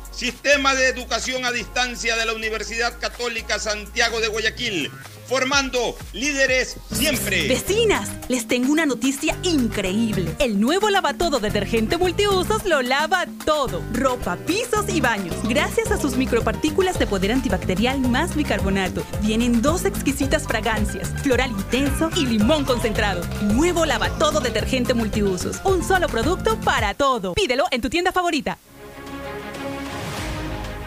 Sistema de Educación a Distancia de la Universidad Católica Santiago de Guayaquil, formando líderes siempre. Vecinas, les tengo una noticia increíble. El nuevo lavatodo detergente multiusos lo lava todo. Ropa, pisos y baños. Gracias a sus micropartículas de poder antibacterial más bicarbonato. Vienen dos exquisitas fragancias, floral intenso y limón concentrado. Nuevo lavatodo detergente multiusos. Un solo producto para todo. Pídelo en tu tienda favorita.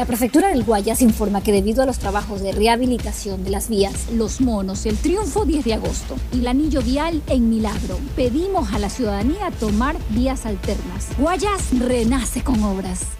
La prefectura del Guayas informa que debido a los trabajos de rehabilitación de las vías Los Monos, el Triunfo 10 de agosto y el anillo vial en Milagro, pedimos a la ciudadanía tomar vías alternas. Guayas renace con obras.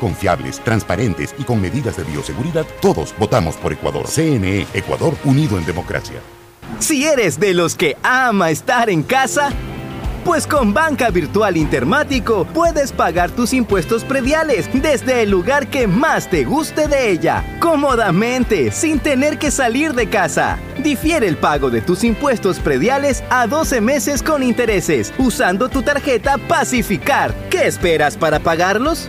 confiables, transparentes y con medidas de bioseguridad, todos votamos por Ecuador. CNE, Ecuador unido en democracia. Si eres de los que ama estar en casa, pues con Banca Virtual Intermático puedes pagar tus impuestos prediales desde el lugar que más te guste de ella, cómodamente, sin tener que salir de casa. Difiere el pago de tus impuestos prediales a 12 meses con intereses, usando tu tarjeta Pacificar. ¿Qué esperas para pagarlos?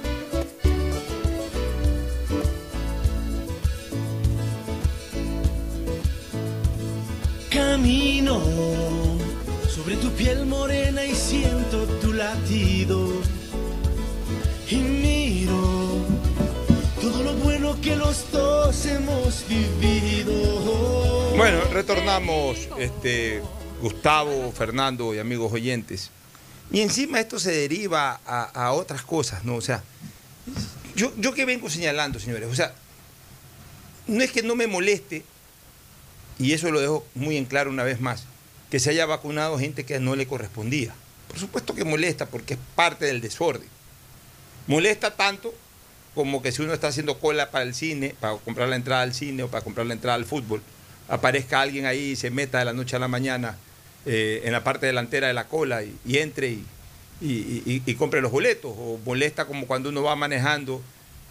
Camino sobre tu piel morena y siento tu latido. Y miro todo lo bueno que los dos hemos vivido. Bueno, retornamos, este, Gustavo, Fernando y amigos oyentes. Y encima esto se deriva a, a otras cosas, ¿no? O sea, yo, yo que vengo señalando, señores, o sea, no es que no me moleste, y eso lo dejo muy en claro una vez más, que se haya vacunado gente que no le correspondía. Por supuesto que molesta porque es parte del desorden. Molesta tanto como que si uno está haciendo cola para el cine, para comprar la entrada al cine o para comprar la entrada al fútbol, aparezca alguien ahí y se meta de la noche a la mañana eh, en la parte delantera de la cola y, entre y, y- y- y compre los boletos. O molesta como cuando uno va manejando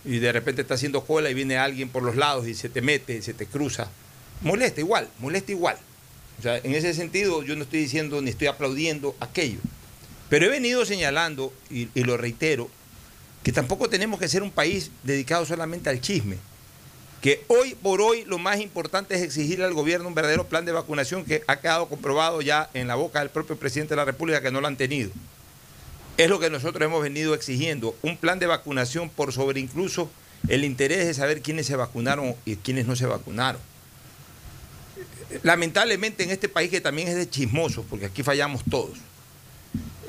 y de repente está haciendo cola y viene alguien por los lados y se te mete, se te cruza. Molesta igual, molesta igual. O sea, en ese sentido yo no estoy diciendo ni estoy aplaudiendo aquello. Pero he venido señalando, y, lo reitero, que tampoco tenemos que ser un país dedicado solamente al chisme. Que hoy por hoy lo más importante es exigirle al gobierno un verdadero plan de vacunación que ha quedado comprobado ya en la boca del propio presidente de la República que no lo han tenido. Es lo que nosotros hemos venido exigiendo, un plan de vacunación por sobre incluso el interés de saber quiénes se vacunaron y quiénes no se vacunaron. Lamentablemente en este país que también es de chismosos, porque aquí fallamos todos,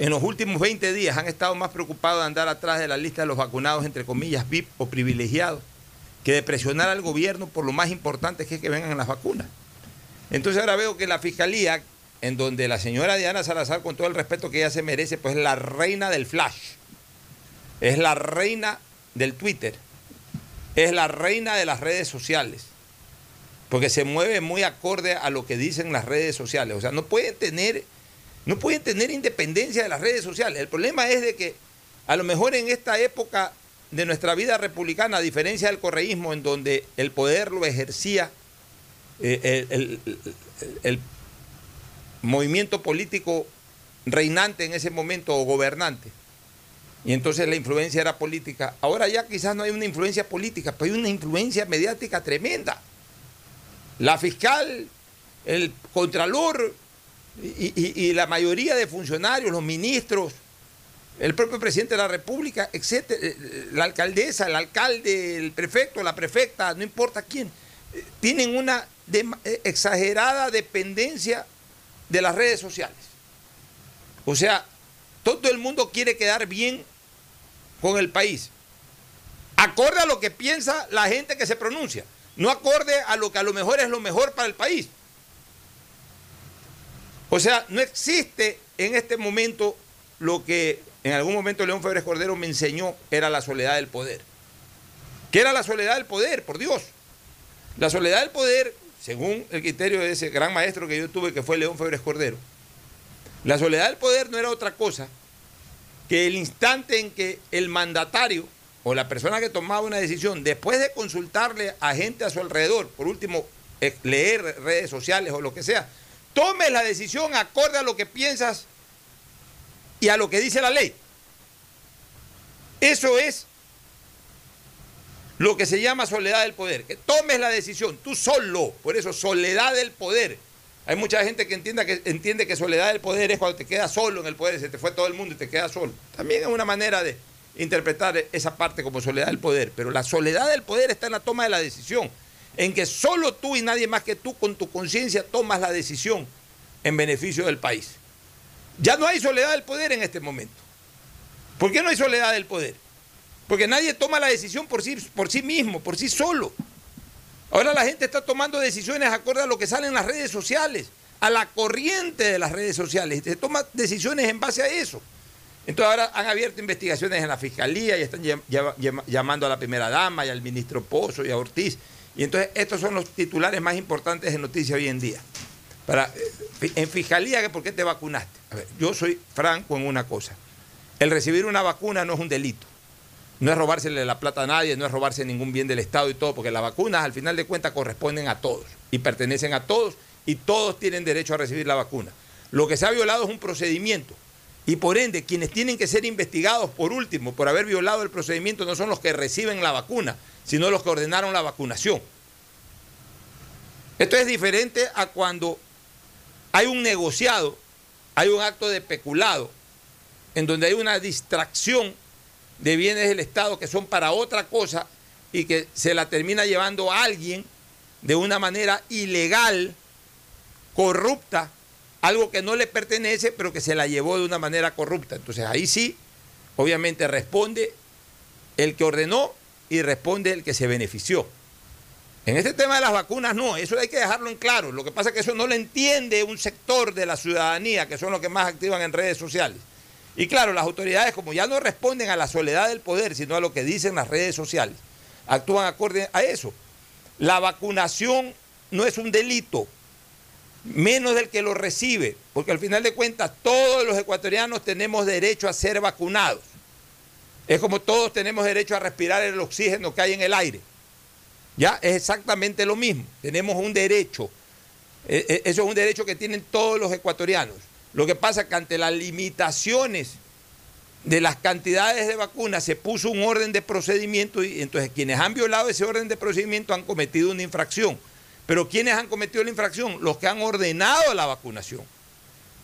en los últimos 20 días han estado más preocupados de andar atrás de la lista de los vacunados, entre comillas, VIP o privilegiados, que de presionar al gobierno por lo más importante que es que vengan las vacunas. Entonces ahora veo que la fiscalía, en donde la señora Diana Salazar, con todo el respeto que ella se merece, pues es la reina del flash, es la reina del Twitter, es la reina de las redes sociales, porque se mueve muy acorde a lo que dicen las redes sociales. O sea, no pueden tener, no pueden tener independencia de las redes sociales. El problema es de que a lo mejor en esta época de nuestra vida republicana, a diferencia del correísmo, en donde el poder lo ejercía eh, el, movimiento político reinante en ese momento o gobernante, y entonces la influencia era política. Ahora ya quizás no hay una influencia política, pero hay una influencia mediática tremenda. La fiscal, el contralor y, y- la mayoría de funcionarios, los ministros, el propio presidente de la República, etcétera, eh, la alcaldesa, el alcalde, el prefecto, la prefecta, no importa quién, eh, tienen una eh, exagerada dependencia de las redes sociales. O sea, todo el mundo quiere quedar bien con el país. Acorde a lo que piensa la gente que se pronuncia, no acorde a lo que a lo mejor es lo mejor para el país. O sea, no existe en este momento lo que en algún momento León Febres Cordero me enseñó era la soledad del poder. ¿Qué era la soledad del poder? Por Dios. La soledad del poder, según el criterio de ese gran maestro que yo tuve, que fue León Febres Cordero, la soledad del poder no era otra cosa que el instante en que el mandatario o la persona que tomaba una decisión, después de consultarle a gente a su alrededor, por último, eh, leer redes sociales o lo que sea, tome la decisión acorde a lo que piensas y a lo que dice la ley. Eso es lo que se llama soledad del poder, que tomes la decisión, tú solo, por eso soledad del poder. Hay mucha gente que, entienda que entiende que soledad del poder es cuando te quedas solo en el poder, se te fue todo el mundo y te quedas solo. También es una manera de interpretar esa parte como soledad del poder, pero la soledad del poder está en la toma de la decisión, en que solo tú y nadie más que tú con tu conciencia tomas la decisión en beneficio del país. Ya no hay soledad del poder en este momento. ¿Por qué no hay soledad del poder? Porque nadie toma la decisión por sí, por sí mismo, por sí solo. Ahora la gente está tomando decisiones acorde a lo que sale en las redes sociales, a la corriente de las redes sociales. Se toma decisiones en base a eso. Entonces ahora han abierto investigaciones en la fiscalía y están llam- llam- llam- llamando a la primera dama y al ministro Pozo y a Ortiz. Y entonces estos son los titulares más importantes de noticias hoy en día. Eh, en fiscalía, ¿por qué te vacunaste? A ver, yo soy franco en una cosa. El recibir una vacuna no es un delito. No es robársele la plata a nadie, no es robarse ningún bien del Estado y todo, porque las vacunas al final de cuentas corresponden a todos y pertenecen a todos y todos tienen derecho a recibir la vacuna. Lo que se ha violado es un procedimiento. Y por ende, quienes tienen que ser investigados por último por haber violado el procedimiento no son los que reciben la vacuna, sino los que ordenaron la vacunación. Esto es diferente a cuando hay un negociado, hay un acto de peculado, en donde hay una distracción de bienes del Estado que son para otra cosa y que se la termina llevando a alguien de una manera ilegal, corrupta, algo que no le pertenece, pero que se la llevó de una manera corrupta. Entonces ahí sí, obviamente responde el que ordenó y responde el que se benefició. En este tema de las vacunas no, eso hay que dejarlo en claro. Lo que pasa es que eso no lo entiende un sector de la ciudadanía, que son los que más activan en redes sociales. Y claro, las autoridades como ya no responden a la soledad del poder, sino a lo que dicen las redes sociales, actúan acorde a eso. La vacunación no es un delito, menos del que lo recibe, porque al final de cuentas todos los ecuatorianos tenemos derecho a ser vacunados. Es como todos tenemos derecho a respirar el oxígeno que hay en el aire. Ya es exactamente lo mismo. Tenemos un derecho. E, e, eso es un derecho que tienen todos los ecuatorianos. Lo que pasa es que ante las limitaciones de las cantidades de vacunas se puso un orden de procedimiento y entonces quienes han violado ese orden de procedimiento han cometido una infracción. Pero ¿quiénes han cometido la infracción? Los que han ordenado la vacunación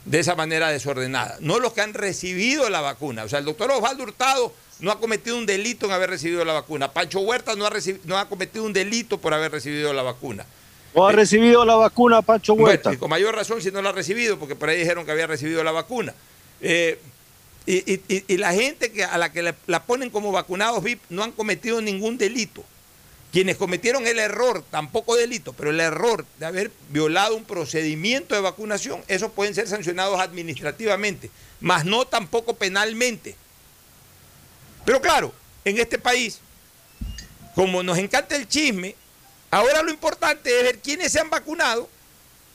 de esa manera desordenada, no los que han recibido la vacuna. O sea, el doctor Osvaldo Hurtado no ha cometido un delito en haber recibido la vacuna. Pancho Huerta no ha, no ha cometido un delito por haber recibido la vacuna. ¿No ha recibido la vacuna Pancho Huerta? y con mayor razón si no la ha recibido, porque por ahí dijeron que había recibido la vacuna. Eh, y, la gente que, a la que la ponen como vacunados VIP no han cometido ningún delito. Quienes cometieron el error, tampoco delito, pero el error de haber violado un procedimiento de vacunación, esos pueden ser sancionados administrativamente, mas no tampoco penalmente. Pero claro, en este país, como nos encanta el chisme, ahora lo importante es ver quiénes se han vacunado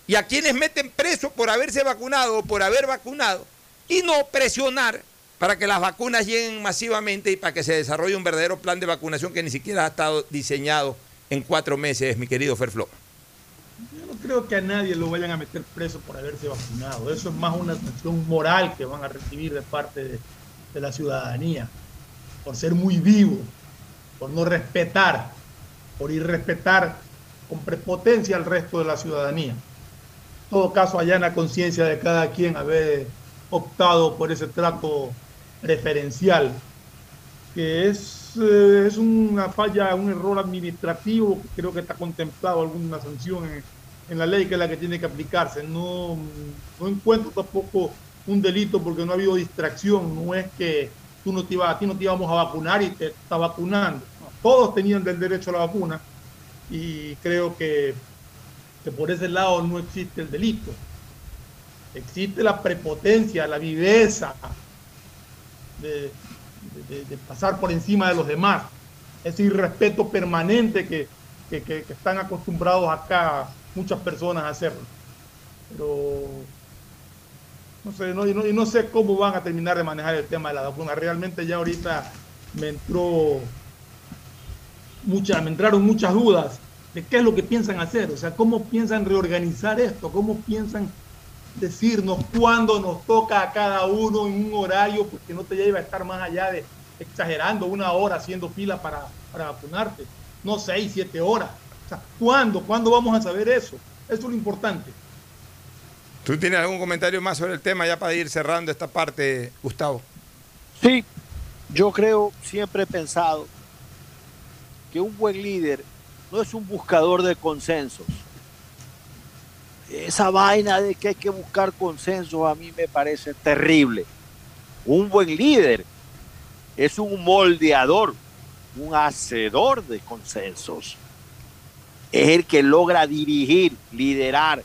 y a quienes meten preso por haberse vacunado o por haber vacunado y no presionar para que las vacunas lleguen masivamente y para que se desarrolle un verdadero plan de vacunación que ni siquiera ha estado diseñado en cuatro meses, mi querido Ferflo. Yo no creo que a nadie lo vayan a meter preso por haberse vacunado. Eso es más una sanción moral que van a recibir de parte de, de la ciudadanía por ser muy vivo, por no respetar, por irrespetar con prepotencia al resto de la ciudadanía. En todo caso, allá en la conciencia de cada quien haber optado por ese trato preferencial, que es, eh, es una falla, un error administrativo, creo que está contemplado alguna sanción en, en, la ley que es la que tiene que aplicarse. No, no encuentro tampoco un delito porque no ha habido distracción, no es que tú no te a ti no te íbamos a vacunar y te está vacunando. todos tenían el derecho a la vacuna y creo que, que por ese lado no existe el delito. Existe la prepotencia, la viveza de, pasar por encima de los demás. Ese irrespeto permanente que, que están acostumbrados acá muchas personas a hacerlo. Pero no sé, no, y, no, y no sé cómo van a terminar de manejar el tema de la vacuna. Realmente ya ahorita me entró muchas, me entraron muchas dudas de qué es lo que piensan hacer, o sea, cómo piensan reorganizar esto, cómo piensan decirnos cuándo nos toca a cada uno en un horario, porque no te lleva a estar más allá de exagerando una hora haciendo fila para, para vacunarte, no seis, siete horas. O sea, ¿cuándo? ¿Cuándo vamos a saber eso? Eso es lo importante. ¿Tú tienes algún comentario más sobre el tema ya para ir cerrando esta parte, Gustavo? Sí, yo creo, siempre he pensado que un buen líder no es un buscador de consensos. Esa vaina de que hay que buscar consensos a mí me parece terrible. Un buen líder es un moldeador, un hacedor de consensos. Es el que logra dirigir, liderar,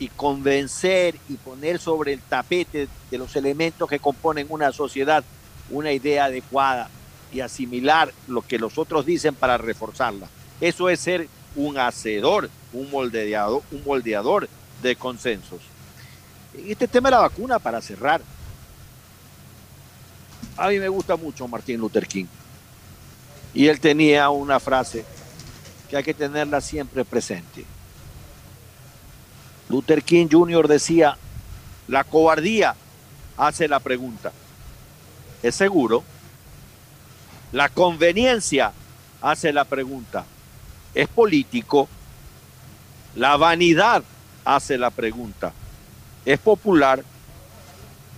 y convencer y poner sobre el tapete de los elementos que componen una sociedad una idea adecuada y asimilar lo que los otros dicen para reforzarla. Eso es ser un hacedor, un moldeador, un moldeador de consensos. En este tema de la vacuna, para cerrar, a mí me gusta mucho Martín Luther King. Y él tenía una frase que hay que tenerla siempre presente Luther King Jr. decía, la cobardía hace la pregunta. ¿Es seguro? La conveniencia hace la pregunta. ¿Es político? La vanidad hace la pregunta. ¿Es popular?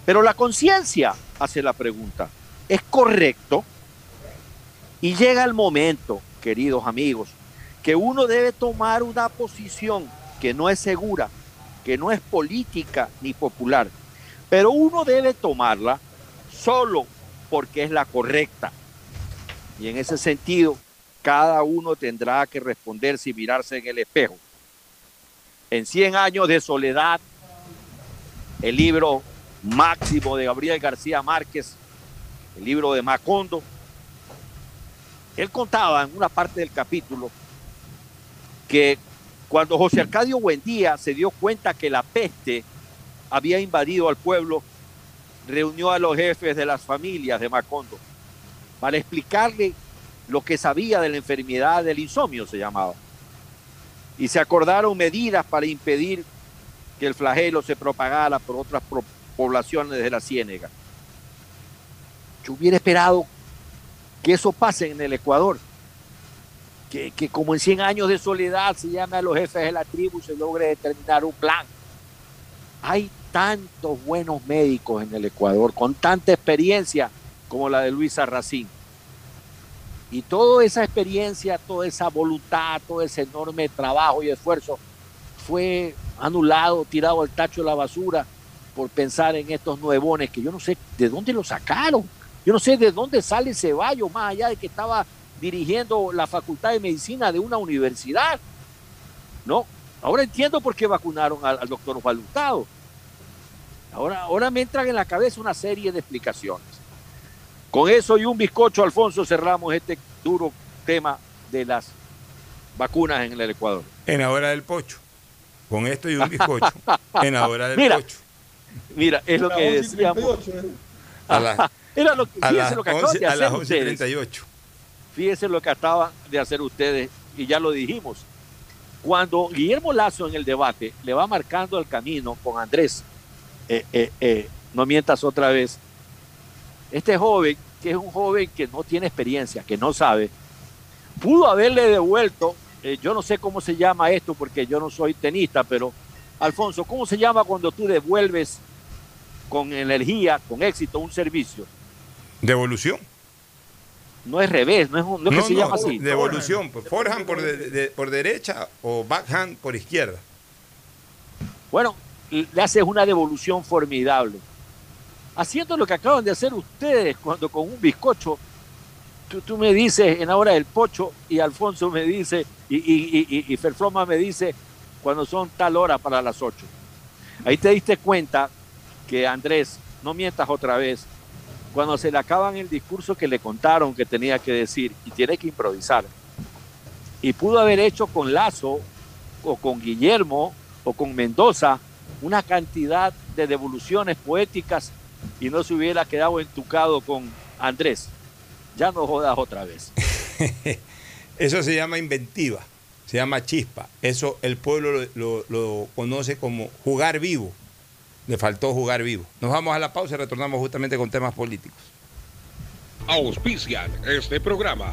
Pero la conciencia hace la pregunta. ¿Es correcto? Y llega el momento, queridos amigos, que uno debe tomar una posición que no es segura, que no es política ni popular, pero uno debe tomarla solo porque es la correcta. Y en ese sentido, cada uno tendrá que responderse y mirarse en el espejo. En 100 años de soledad, el libro máximo de Gabriel García Márquez, el libro de Macondo, él contaba en una parte del capítulo que cuando José Arcadio Buendía se dio cuenta que la peste había invadido al pueblo, reunió a los jefes de las familias de Macondo para explicarle lo que sabía de la enfermedad del insomnio, se llamaba. Y se acordaron medidas para impedir que el flagelo se propagara por otras poblaciones de la ciénega. Yo hubiera esperado que eso pase en el Ecuador, que, que, como en 100 años de soledad se llame a los jefes de la tribu y se logre determinar un plan. Hay tantos buenos médicos en el Ecuador, con tanta experiencia como la de Luisa Racín. Y toda esa experiencia, toda esa voluntad, todo ese enorme trabajo y esfuerzo fue anulado, tirado al tacho de la basura por pensar en estos nuevones que yo no sé de dónde lo sacaron. Yo no sé de dónde sale Ceballos, más allá de que estaba dirigiendo la Facultad de Medicina de una universidad. No, ahora entiendo por qué vacunaron al, doctor Osvaldo Hurtado. Ahora, ahora me entran en la cabeza una serie de explicaciones. Con eso y un bizcocho, Alfonso, cerramos este duro tema de las vacunas en el Ecuador. En la hora del pocho. Con esto y un bizcocho. [LAUGHS] en la hora del mira, pocho. Mira, es lo que decíamos. A las, [LAUGHS] Era lo que, a fíjense las lo que acaban 11 de a hacer las ustedes. 11.38. Fíjense lo que acaban de hacer ustedes, y ya lo dijimos. Cuando Guillermo Lazo en el debate le va marcando el camino con Andrés, eh, eh, eh, no mientas otra vez, este joven, que es un joven que no tiene experiencia, que no sabe, pudo haberle devuelto, eh, yo no sé cómo se llama esto porque yo no soy tenista, pero Alfonso, ¿cómo se llama cuando tú devuelves con energía, con éxito, un servicio? ¿Devolución? No es revés, no es, un- no es que se llama así. Devolución. pues, Forehand por, de- de- por derecha o backhand por izquierda. Bueno, le haces una devolución formidable. Haciendo lo que acaban de hacer ustedes cuando con un bizcocho, tú, me dices en hora del pocho y Alfonso me dice, y, y, y, y Ferfloma me dice cuando son tal hora para las 8. Ahí te diste cuenta que Andrés, no mientas otra vez, cuando se le acaban el discurso que le contaron que tenía que decir y tiene que improvisar. Y pudo haber hecho con Lazo o con Guillermo o con Mendoza una cantidad de devoluciones poéticas y no se hubiera quedado entucado con Andrés. Ya no jodas otra vez. [LAUGHS] Eso se llama inventiva, se llama chispa. Eso el pueblo lo, lo- lo conoce como jugar vivo. Le faltó jugar vivo. Nos vamos a la pausa y retornamos justamente con temas políticos. Auspician este programa.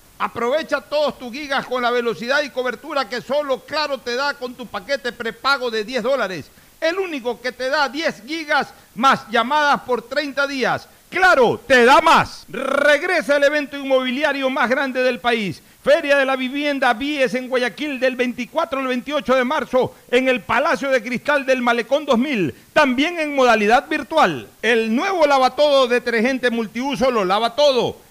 Aprovecha todos tus gigas con la velocidad y cobertura que solo Claro te da con tu paquete prepago de 10 dólares. El único que te da 10 gigas más llamadas por 30 días. Claro, te da más. Regresa el evento inmobiliario más grande del país. Feria de la Vivienda Vies en Guayaquil del 24 al 28 de marzo en el Palacio de Cristal del Malecón 2000, también en modalidad virtual. El nuevo lavatodo detergente multiuso lo lava todo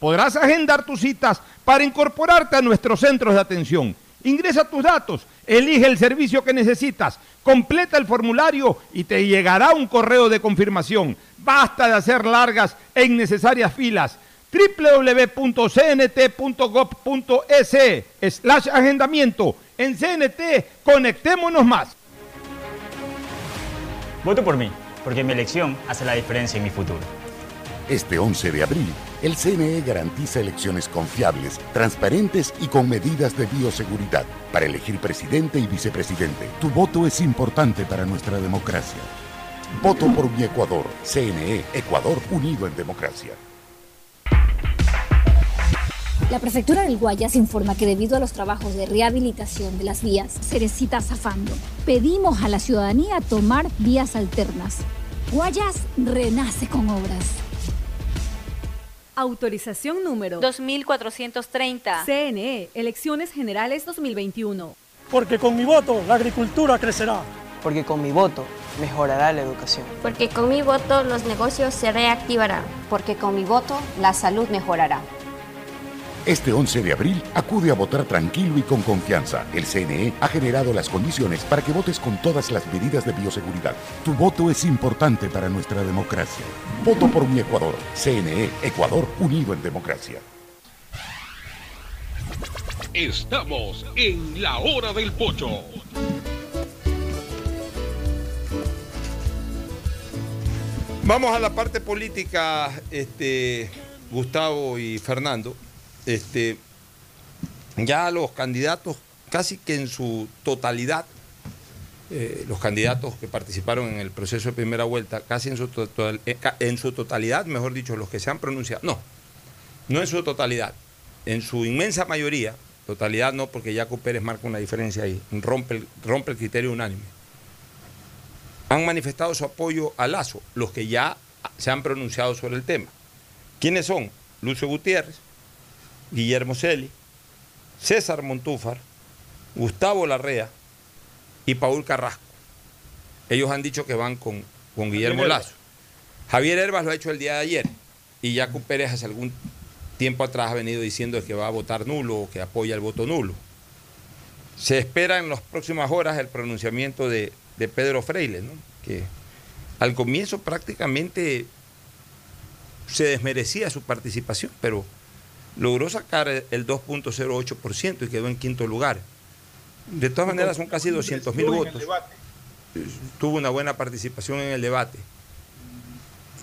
podrás agendar tus citas para incorporarte a nuestros centros de atención. Ingresa tus datos, elige el servicio que necesitas, completa el formulario y te llegará un correo de confirmación. Basta de hacer largas e innecesarias filas www.cnt.gov.es slash agendamiento. En CNT, conectémonos más. Voto por mí, porque mi elección hace la diferencia en mi futuro. Este 11 de abril, el CNE garantiza elecciones confiables, transparentes y con medidas de bioseguridad para elegir presidente y vicepresidente. Tu voto es importante para nuestra democracia. Voto por mi Ecuador. CNE, Ecuador unido en democracia. La prefectura del Guayas informa que debido a los trabajos de rehabilitación de las vías Cerecita Zafando, pedimos a la ciudadanía tomar vías alternas. Guayas renace con obras. Autorización número 2430. CNE, Elecciones Generales 2021. Porque con mi voto la agricultura crecerá. Porque con mi voto mejorará la educación. Porque con mi voto los negocios se reactivarán. Porque con mi voto la salud mejorará. Este 11 de abril acude a votar tranquilo y con confianza. El CNE ha generado las condiciones para que votes con todas las medidas de bioseguridad. Tu voto es importante para nuestra democracia. Voto por mi Ecuador. CNE, Ecuador unido en democracia. Estamos en la hora del pocho. Vamos a la parte política, este, Gustavo y Fernando. Este, ya los candidatos, casi que en su totalidad, eh, los candidatos que participaron en el proceso de primera vuelta, casi en su, total, eh, en su totalidad, mejor dicho, los que se han pronunciado, no, no en su totalidad, en su inmensa mayoría, totalidad no, porque Jaco Pérez marca una diferencia ahí, rompe el, rompe el criterio unánime, han manifestado su apoyo a Lazo, los que ya se han pronunciado sobre el tema. ¿Quiénes son? Lucio Gutiérrez, Guillermo Celi, César Montúfar, Gustavo Larrea y Paul Carrasco. Ellos han dicho que van con, con Guillermo Lazo. Javier Herbas lo ha hecho el día de ayer y Jacob Pérez hace algún tiempo atrás ha venido diciendo que va a votar nulo o que apoya el voto nulo. Se espera en las próximas horas el pronunciamiento de, de Pedro Freile, ¿no? que al comienzo prácticamente se desmerecía su participación, pero logró sacar el 2.08% y quedó en quinto lugar. De todas maneras son casi 200 mil votos. Tuvo una buena participación en el debate.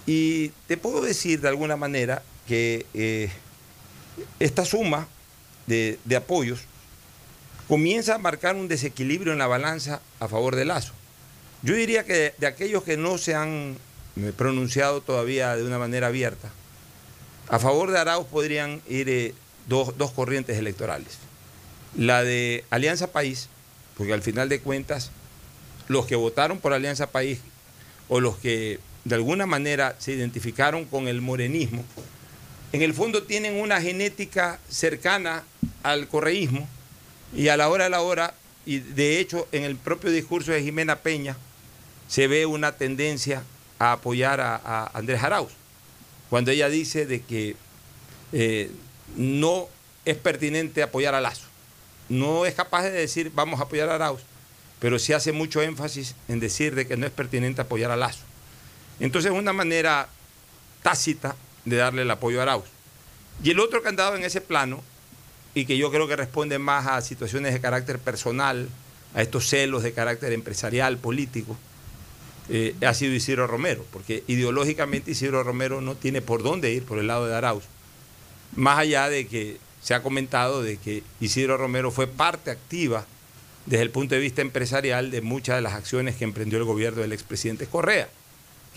Y te puedo decir de alguna manera que eh, esta suma de, de apoyos comienza a marcar un desequilibrio en la balanza a favor de Lazo. Yo diría que de, de aquellos que no se han eh, pronunciado todavía de una manera abierta, a favor de Arauz podrían ir eh, dos, dos corrientes electorales. La de Alianza País, porque al final de cuentas, los que votaron por Alianza País o los que de alguna manera se identificaron con el morenismo, en el fondo tienen una genética cercana al correísmo y a la hora de la hora, y de hecho en el propio discurso de Jimena Peña se ve una tendencia a apoyar a, a Andrés Arauz, cuando ella dice de que eh, no es pertinente apoyar a Lazo. No es capaz de decir vamos a apoyar a Arauz, pero sí hace mucho énfasis en decir de que no es pertinente apoyar a Lazo. Entonces es una manera tácita de darle el apoyo a Arauz. Y el otro que han dado en ese plano, y que yo creo que responde más a situaciones de carácter personal, a estos celos de carácter empresarial, político, eh, ha sido Isidro Romero, porque ideológicamente Isidro Romero no tiene por dónde ir por el lado de Arauz. Más allá de que se ha comentado de que Isidro Romero fue parte activa desde el punto de vista empresarial de muchas de las acciones que emprendió el gobierno del expresidente Correa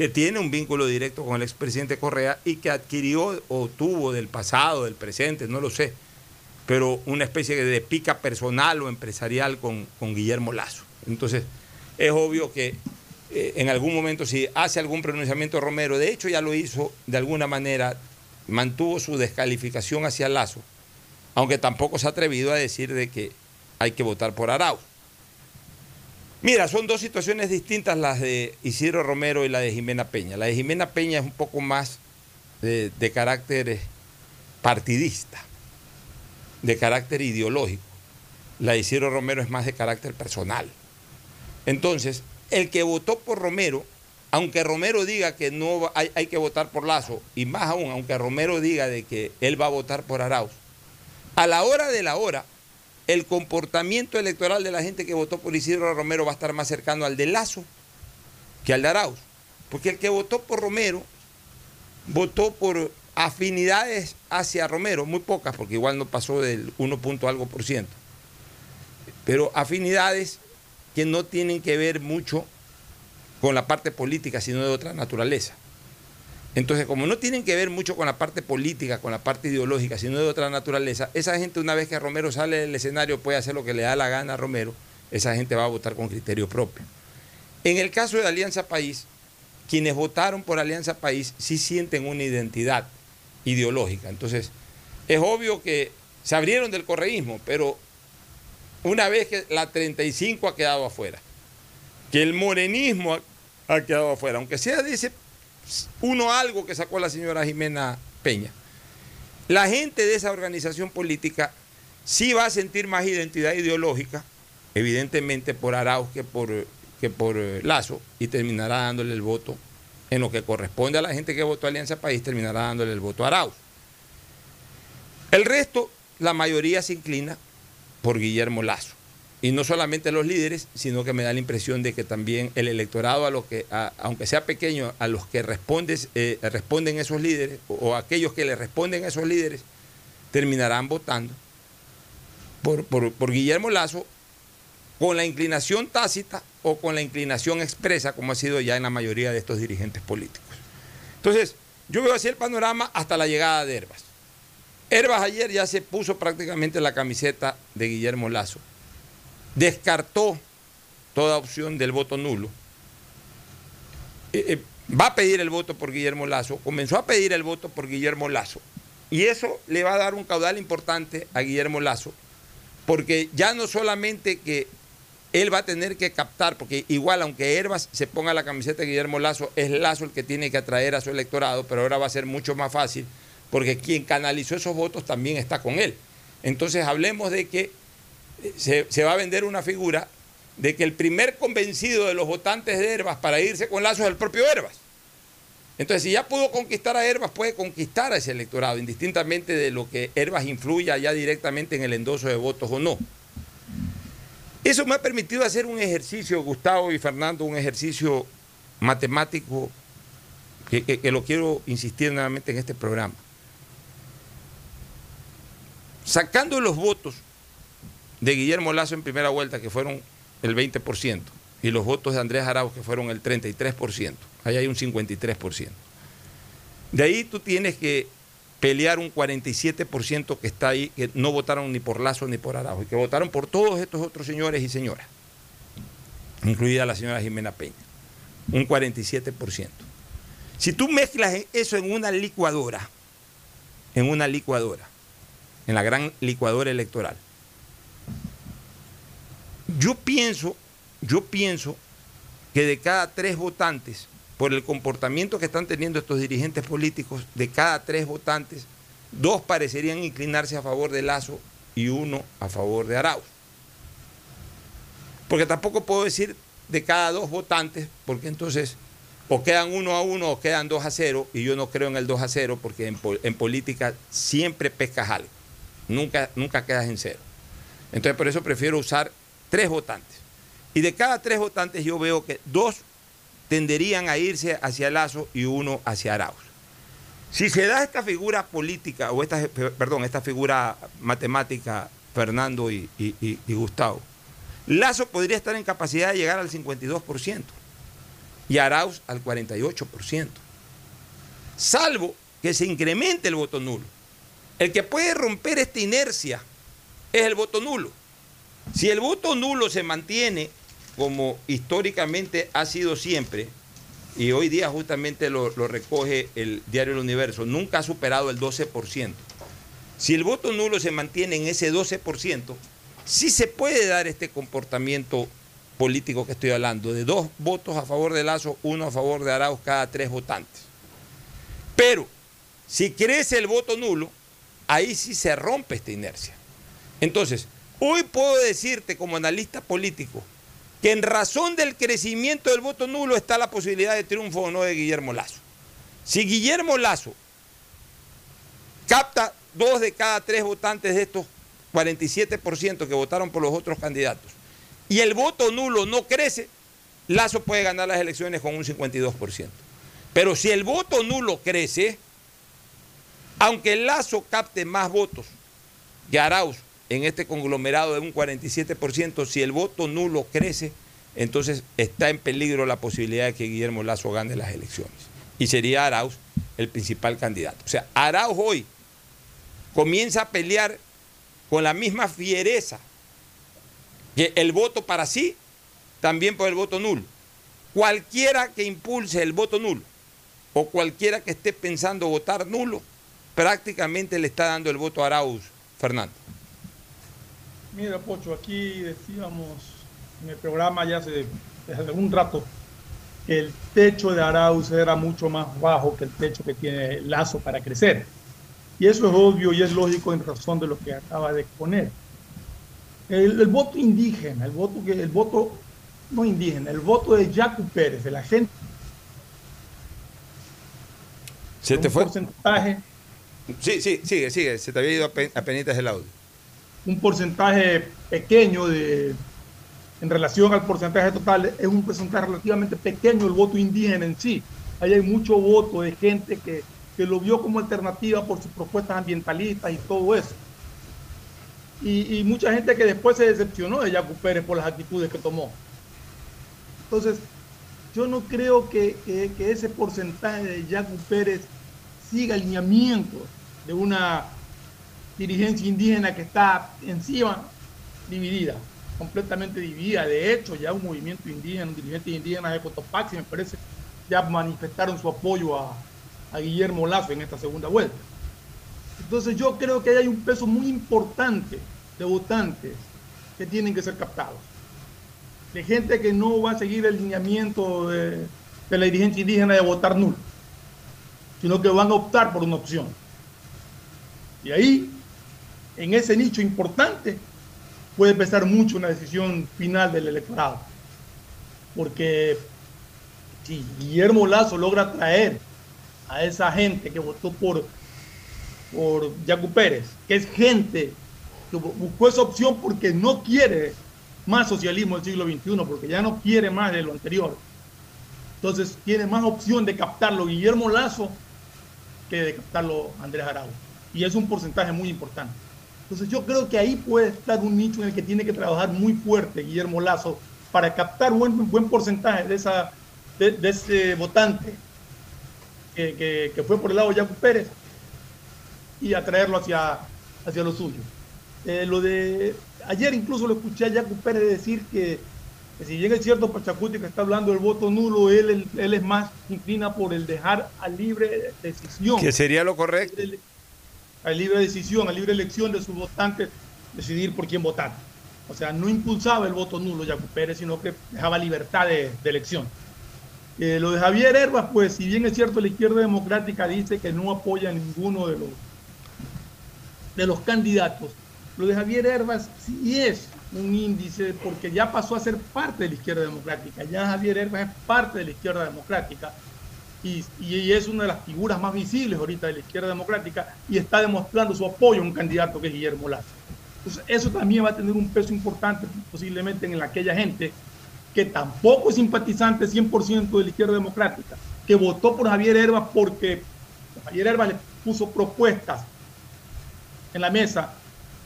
que tiene un vínculo directo con el expresidente Correa y que adquirió o tuvo del pasado, del presente, no lo sé, pero una especie de pica personal o empresarial con, Guillermo Lazo. Entonces, es obvio que eh, en algún momento si hace algún pronunciamiento Romero, de hecho ya lo hizo de alguna manera, mantuvo su descalificación hacia Lazo, aunque tampoco se ha atrevido a decir de que hay que votar por Arauz. Mira, son dos situaciones distintas las de Isidro Romero y la de Jimena Peña. La de Jimena Peña es un poco más de, carácter eh, partidista, de carácter ideológico. La de Isidro Romero es más de carácter personal. Entonces, el que votó por Romero, aunque Romero diga que no hay, que votar por Lazo, y más aún, aunque Romero diga de que él va a votar por Arauz, a la hora de la hora, el comportamiento electoral de la gente que votó por Isidro Romero va a estar más cercano al de Lazo que al de Arauz. Porque el que votó por Romero votó por afinidades hacia Romero, muy pocas, porque igual no pasó del 1 punto algo por ciento. Pero afinidades que no tienen que ver mucho con la parte política, sino de otra naturaleza. Entonces, como no tienen que ver mucho con la parte política, con la parte ideológica, sino de otra naturaleza, esa gente una vez que Romero sale del escenario puede hacer lo que le da la gana a Romero, esa gente va a votar con criterio propio. En el caso de Alianza País, quienes votaron por Alianza País sí sienten una identidad ideológica. Entonces, es obvio que se abrieron del correísmo, pero una vez que la 35 ha quedado afuera, que el morenismo ha, quedado afuera, aunque sea ese uno algo que sacó la señora Jimena Peña. La gente de esa organización política sí va a sentir más identidad ideológica, evidentemente por Arauz que por, que por eh, Lazo, y terminará dándole el voto en lo que corresponde a la gente que votó Alianza País, terminará dándole el voto a Arauz. El resto, la mayoría se inclina por Guillermo Lazo. Y no solamente los líderes, sino que me da la impresión de que también el electorado, a los que, aunque sea pequeño, a los que eh, responden esos líderes, o, aquellos que le responden a esos líderes, terminarán votando por, por Guillermo Lazo con la inclinación tácita o con la inclinación expresa, como ha sido ya en la mayoría de estos dirigentes políticos. Entonces, yo veo así el panorama hasta la llegada de Herbas. Herbas ayer ya se puso prácticamente la camiseta de Guillermo Lazo descartó toda opción del voto nulo. Eh, eh, va a pedir el voto por Guillermo Lazo, comenzó a pedir el voto por Guillermo Lazo. Y eso le va a dar un caudal importante a Guillermo Lazo, porque ya no solamente que él va a tener que captar, porque igual aunque Herbas se ponga la camiseta de Guillermo Lazo, es Lazo el que tiene que atraer a su electorado, pero ahora va a ser mucho más fácil, porque quien canalizó esos votos también está con él. Entonces hablemos de que se, va a vender una figura de que el primer convencido de los votantes de Herbas para irse con Lazo es el propio Herbas. Entonces, si ya pudo conquistar a Herbas, puede conquistar a ese electorado, indistintamente de lo que Herbas influya ya directamente en el endoso de votos o no. Eso me ha permitido hacer un ejercicio, Gustavo y Fernando, un ejercicio matemático que lo quiero insistir nuevamente en este programa. Sacando los votos de Guillermo Lazo en primera vuelta, que fueron el 20%, y los votos de Andrés Arauz, que fueron el 33%. Ahí hay un 53%. De ahí tú tienes que pelear un 47% que está ahí, que no votaron ni por Lazo ni por Araujo, y que votaron por todos estos otros señores y señoras, incluida la señora Jimena Peña. Un 47%. Si tú mezclas eso en una licuadora, en una licuadora, en la gran licuadora electoral, yo pienso, yo pienso que de cada tres votantes, por el comportamiento que están teniendo estos dirigentes políticos, de cada tres votantes, dos parecerían inclinarse a favor de Lazo y uno a favor de Arauz. Porque tampoco puedo decir de cada dos votantes, porque entonces o quedan uno a uno o quedan dos a cero, y yo no creo en el 2 a 0, porque en, política siempre pescas algo, nunca, nunca quedas en cero. Entonces por eso prefiero usar tres votantes. Y de cada tres votantes yo veo que dos tenderían a irse hacia Lazo y uno hacia Arauz. Si se da esta figura política, o esta, perdón, esta figura matemática, Fernando y, y Gustavo, Lazo podría estar en capacidad de llegar al 52% y Arauz al 48%. Salvo que se incremente el voto nulo. El que puede romper esta inercia es el voto nulo. Si el voto nulo se mantiene como históricamente ha sido siempre, y hoy día justamente lo, recoge el diario El Universo, nunca ha superado el 12%. Si el voto nulo se mantiene en ese 12%, sí se puede dar este comportamiento político que estoy hablando, de dos votos a favor de Lazo, uno a favor de Arauz cada tres votantes. Pero si crece el voto nulo, ahí sí se rompe esta inercia. Entonces, Hoy puedo decirte como analista político que en razón del crecimiento del voto nulo está la posibilidad de triunfo o no de Guillermo Lazo. Si Guillermo Lazo capta dos de cada tres votantes de estos 47% que votaron por los otros candidatos y el voto nulo no crece, Lazo puede ganar las elecciones con un 52%. Pero si el voto nulo crece, aunque Lazo capte más votos que Arauz en este conglomerado de un 47%, si el voto nulo crece, entonces está en peligro la posibilidad de que Guillermo Lazo gane las elecciones. Y sería Arauz el principal candidato. O sea, Arauz hoy comienza a pelear con la misma fiereza que el voto para sí, también por el voto nulo. Cualquiera que impulse el voto nulo o cualquiera que esté pensando votar nulo, prácticamente le está dando el voto a Arauz, Fernando. Mira, Pocho, aquí decíamos en el programa ya hace, desde algún rato que el techo de Arauz era mucho más bajo que el techo que tiene Lazo para crecer. Y eso es obvio y es lógico en razón de lo que acaba de exponer. El, voto indígena, el voto, que, el voto no indígena, el voto de Jacu Pérez, de la gente. ¿Se te fue? Porcentaje. Sí, sí, sigue, sigue. Se te había ido a penitas el audio un porcentaje pequeño de, en relación al porcentaje total, es un porcentaje relativamente pequeño el voto indígena en sí. Ahí hay mucho voto de gente que, que lo vio como alternativa por sus propuestas ambientalistas y todo eso. Y, mucha gente que después se decepcionó de Yacu Pérez por las actitudes que tomó. Entonces, yo no creo que, que, ese porcentaje de Yacu Pérez siga alineamientos de una dirigencia indígena que está encima dividida, completamente dividida. De hecho, ya un movimiento indígena, un dirigente indígena de Cotopaxi, me parece, ya manifestaron su apoyo a, Guillermo Lazo en esta segunda vuelta. Entonces yo creo que hay un peso muy importante de votantes que tienen que ser captados. De gente que no va a seguir el lineamiento de, de la dirigencia indígena de votar nulo, sino que van a optar por una opción. Y ahí en ese nicho importante puede pesar mucho una decisión final del electorado. Porque si Guillermo Lazo logra traer a esa gente que votó por, por Pérez, que es gente que buscó esa opción porque no quiere más socialismo del siglo XXI, porque ya no quiere más de lo anterior. Entonces tiene más opción de captarlo Guillermo Lazo que de captarlo Andrés Arauz. Y es un porcentaje muy importante. Entonces yo creo que ahí puede estar un nicho en el que tiene que trabajar muy fuerte Guillermo Lazo para captar un buen, buen porcentaje de, esa, de, ese votante que, fue por el lado de Jaco Pérez y atraerlo hacia, hacia lo suyo. Eh, lo de ayer incluso lo escuché a Jaco Pérez decir que, que si bien es cierto Pachacuti que está hablando del voto nulo, él, él, él es más inclina por el dejar a libre decisión. Que sería lo correcto. A libre decisión, a libre elección de sus votantes decidir por quién votar. O sea, no impulsaba el voto nulo Jaco Pérez, sino que dejaba libertad de, de elección. Eh, lo de Javier Herbas, pues si bien es cierto, la izquierda democrática dice que no apoya a ninguno de los, de los candidatos, lo de Javier Herbas sí es un índice porque ya pasó a ser parte de la izquierda democrática. Ya Javier Herbas es parte de la izquierda democrática y, es una de las figuras más visibles ahorita de la izquierda democrática y está demostrando su apoyo a un candidato que es Guillermo Lazo. Entonces, eso también va a tener un peso importante posiblemente en aquella gente que tampoco es simpatizante 100% de la izquierda democrática, que votó por Javier Herbas porque Javier Herbas le puso propuestas en la mesa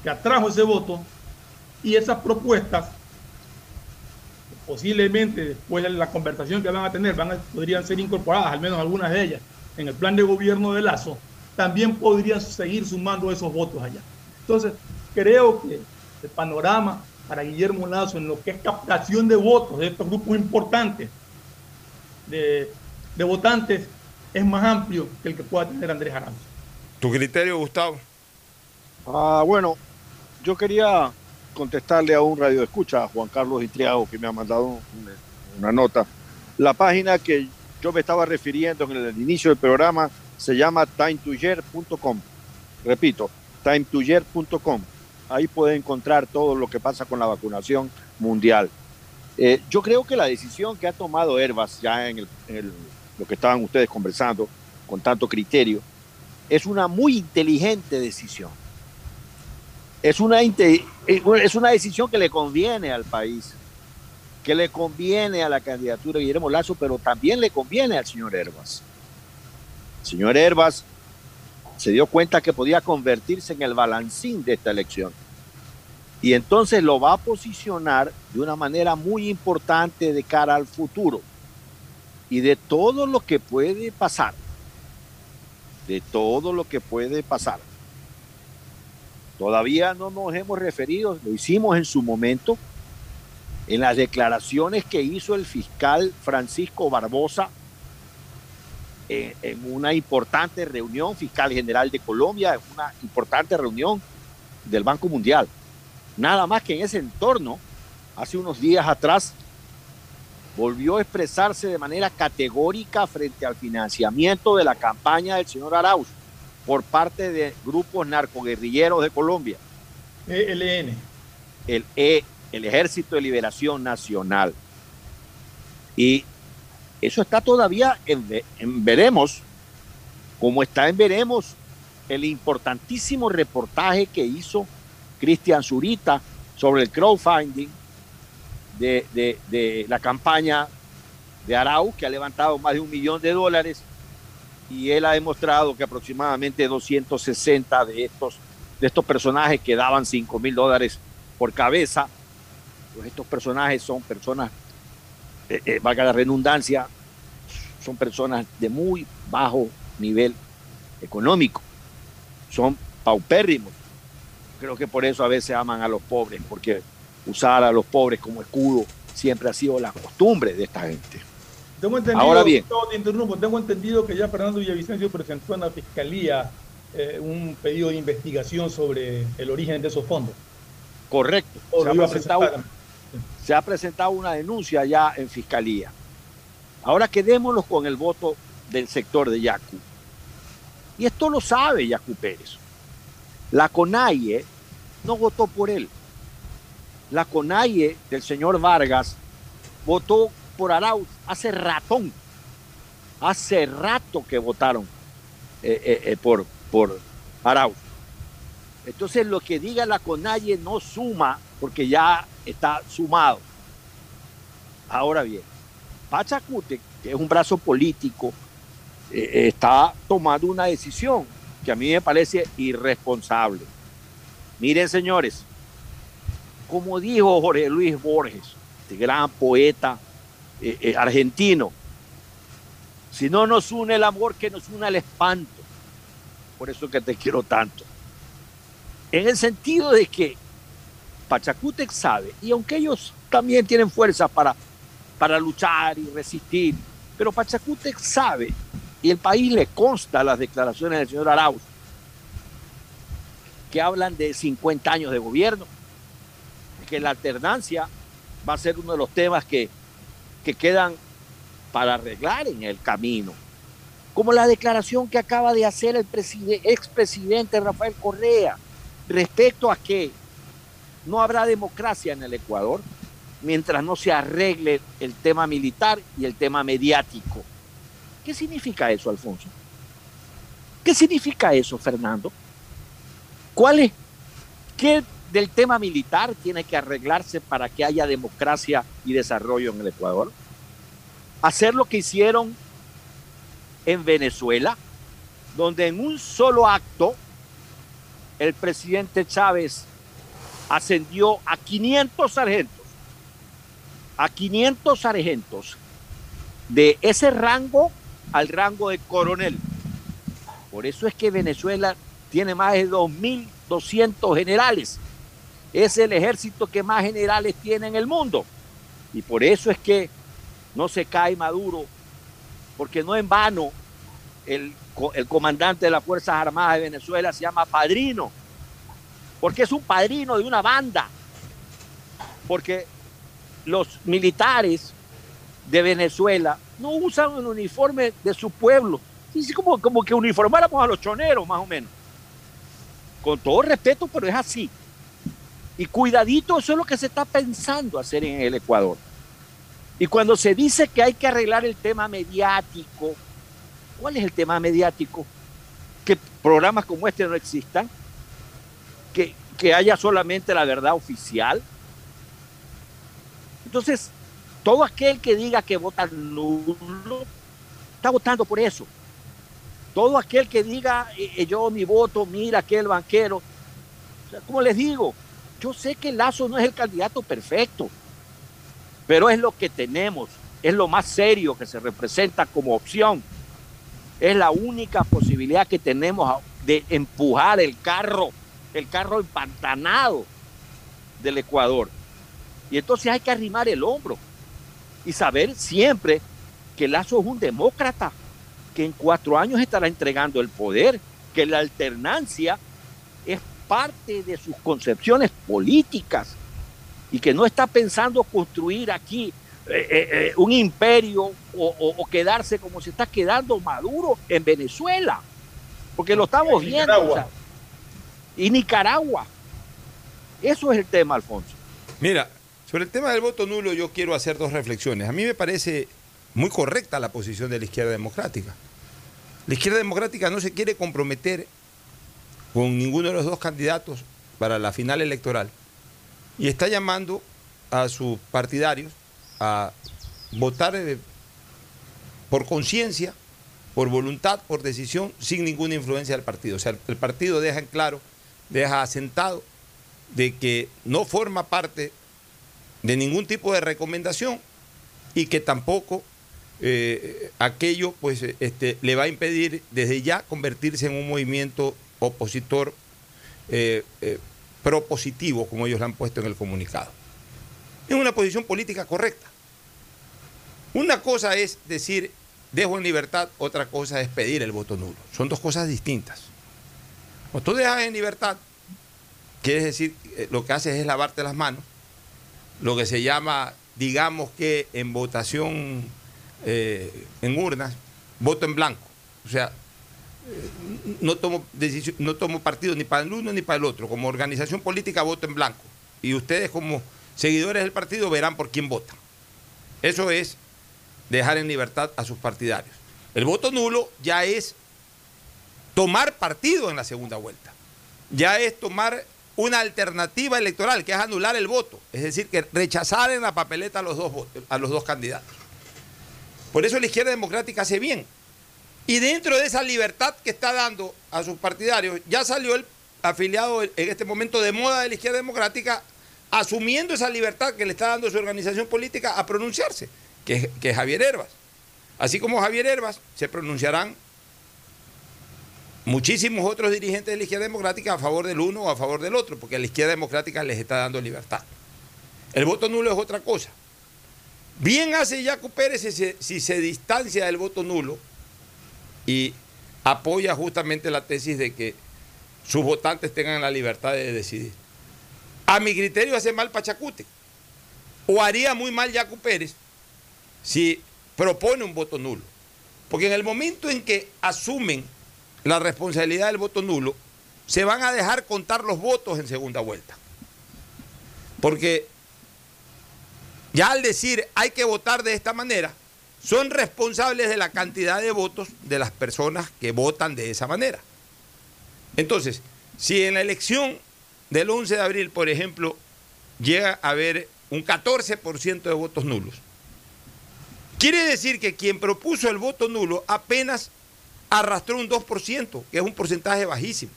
que atrajo ese voto y esas propuestas posiblemente después de la conversación que van a tener van a, podrían ser incorporadas, al menos algunas de ellas, en el plan de gobierno de Lazo, también podrían seguir sumando esos votos allá. Entonces, creo que el panorama para Guillermo Lazo en lo que es captación de votos de estos grupos importantes de, de votantes es más amplio que el que pueda tener Andrés Aranzo. ¿Tu criterio, Gustavo? Ah, bueno, yo quería contestarle a un radio escucha, a Juan Carlos Itriago, que me ha mandado una, nota. La página que yo me estaba refiriendo en el inicio del programa se llama timetoyer.com. Repito, timetoyer.com. Ahí puede encontrar todo lo que pasa con la vacunación mundial. Eh, yo creo que la decisión que ha tomado Herbas, ya en, en el, lo que estaban ustedes conversando con tanto criterio, es una muy inteligente decisión. Es una, es una decisión que le conviene al país, que le conviene a la candidatura de Guillermo Lazo, pero también le conviene al señor Herbas. El señor Herbas se dio cuenta que podía convertirse en el balancín de esta elección. Y entonces lo va a posicionar de una manera muy importante de cara al futuro. Y de todo lo que puede pasar. De todo lo que puede pasar. Todavía no nos hemos referido, lo hicimos en su momento, en las declaraciones que hizo el fiscal Francisco Barbosa en, en, una importante reunión, fiscal general de Colombia, en una importante reunión del Banco Mundial. Nada más que en ese entorno, hace unos días atrás, volvió a expresarse de manera categórica frente al financiamiento de la campaña del señor Arauz por parte de grupos narcoguerrilleros de Colombia. ELN. El, e, el Ejército de Liberación Nacional. Y eso está todavía en, en, veremos, como está en veremos el importantísimo reportaje que hizo Cristian Zurita sobre el crowdfunding de, de, de, la campaña de Arau, que ha levantado más de un millón de dólares, y él ha demostrado que aproximadamente 260 de estos, de estos personajes que daban 5 mil dólares por cabeza, pues estos personajes son personas, eh, eh, valga la redundancia, son personas de muy bajo nivel económico, son paupérrimos. Creo que por eso a veces aman a los pobres, porque usar a los pobres como escudo siempre ha sido la costumbre de esta gente. Tengo entendido, Ahora bien, te interrumpo, tengo entendido que ya Fernando Villavicencio presentó en la fiscalía eh, un pedido de investigación sobre el origen de esos fondos. Correcto. Se ha, presentado, se ha presentado una denuncia ya en fiscalía. Ahora quedémonos con el voto del sector de Yacu. Y esto lo sabe Yacu Pérez. La CONAIE no votó por él. La CONAIE del señor Vargas votó por Arauz hace ratón. Hace rato que votaron eh, eh, eh, por, por Arauz. Entonces lo que diga la CONAIE no suma porque ya está sumado. Ahora bien, Pachacute, que es un brazo político, está tomando una decisión que a mí me parece irresponsable. Miren, señores, como dijo Jorge Luis Borges, este gran poeta eh, eh, argentino, si no nos une el amor, que nos une el espanto. por eso que te quiero tanto. En el sentido de que Pachacútec sabe, y aunque ellos también tienen fuerza para, para luchar y resistir, pero Pachacútec sabe, y el país le consta las declaraciones del señor Arauz, que hablan de 50 años de gobierno, que la alternancia va a ser uno de los temas que, que quedan para arreglar en el camino. Como la declaración que acaba de hacer el expresidente Rafael Correa respecto a que no habrá democracia en el Ecuador mientras no se arregle el tema militar y el tema mediático. ¿Qué significa eso, Alfonso? ¿Qué significa eso, Fernando? ¿Cuál es? ¿Qué del tema militar tiene que arreglarse para que haya democracia y desarrollo en el Ecuador? Hacer lo que hicieron en Venezuela, donde en un solo acto el presidente Chávez ascendió a 500 sargentos, a 500 sargentos de ese rango al rango de coronel. Por eso es que Venezuela tiene más de 2.200 generales. Es el ejército que más generales tiene en el mundo. Y por eso es que no se cae Maduro, porque no en vano el, comandante de las Fuerzas Armadas de Venezuela se llama Padrino porque es un padrino de una banda, porque los militares de Venezuela no usan el uniforme de su pueblo, es como, como que uniformáramos a los choneros más o menos. Con todo respeto, pero es así. Y cuidadito, eso es lo que se está pensando hacer en el Ecuador. Y cuando se dice que hay que arreglar el tema mediático, ¿cuál es el tema mediático? Que programas como este no existan, que, haya solamente la verdad oficial. Entonces, todo aquel que diga que vota nulo, está votando por eso. Todo aquel que diga, eh, eh, yo mi voto, mira aquel banquero. como les digo, yo sé que Lazo no es el candidato perfecto, pero es lo que tenemos, es lo más serio que se representa como opción. Es la única posibilidad que tenemos de empujar el carro el carro empantanado del Ecuador. Y entonces hay que arrimar el hombro y saber siempre que Lazo es un demócrata, que en cuatro años estará entregando el poder, que la alternancia es parte de sus concepciones políticas y que no está pensando construir aquí eh, eh, eh, un imperio o, quedarse como se está quedando Maduro en Venezuela, porque lo estamos viendo y Nicaragua. Eso es el tema, Alfonso. Mira, sobre el tema del voto nulo yo quiero hacer dos reflexiones. A mí me parece muy correcta la posición de la izquierda democrática. La izquierda democrática no se quiere comprometer con ninguno de los dos candidatos para la final electoral y está llamando a sus partidarios a votar eh, por conciencia, por voluntad, por decisión, sin ninguna influencia del partido. O sea, el partido deja en claro deja asentado de que no forma parte de ningún tipo de recomendación y que tampoco eh, aquello pues este, le va a impedir desde ya convertirse en un movimiento opositor eh, eh, propositivo, como ellos lo han puesto en el comunicado. Es una posición política correcta. Una cosa es decir, dejo en libertad, otra cosa es pedir el voto nulo. Son dos cosas distintas. Cuando tú dejas en libertad, quiere decir, eh, lo que haces es lavarte las manos, lo que se llama, digamos que en votación en urnas, voto en blanco. O sea, no tomo, no tomo partido ni para el uno ni para el otro. Como organización política voto en blanco. Y ustedes como seguidores del partido verán por quién votan. Eso es dejar en libertad a sus partidarios. El voto nulo ya es tomar partido en la segunda vuelta. Ya es tomar una alternativa electoral, que es anular el voto. Es decir, que rechazar en la papeleta a los dos, a los dos candidatos. Por eso la izquierda democrática hace bien. Y dentro de esa libertad que está dando a sus partidarios, ya salió el afiliado en este momento de moda de la izquierda democrática, asumiendo esa libertad que le está dando su organización política a pronunciarse, que, que es Javier Herbas. Así como Javier Herbas se pronunciarán muchísimos otros dirigentes de la izquierda democrática a favor del uno o a favor del otro, porque la izquierda democrática les está dando libertad. El voto nulo es otra cosa. Bien hace Jaco Pérez si se, si se distancia del voto nulo y apoya justamente la tesis de que sus votantes tengan la libertad de decidir. A mi criterio hace mal Pachacute. O haría muy mal Jaco Pérez si propone un voto nulo. Porque en el momento en que asumen la responsabilidad del voto nulo, se van a dejar contar los votos en segunda vuelta. Porque ya al decir hay que votar de esta manera, son responsables de la cantidad de votos de las personas que votan de esa manera. Entonces, si en la elección del 11 de abril, por ejemplo, llega a haber un 14% de votos nulos, quiere decir que quien propuso el voto nulo apenas arrastró un 2%, que es un porcentaje bajísimo.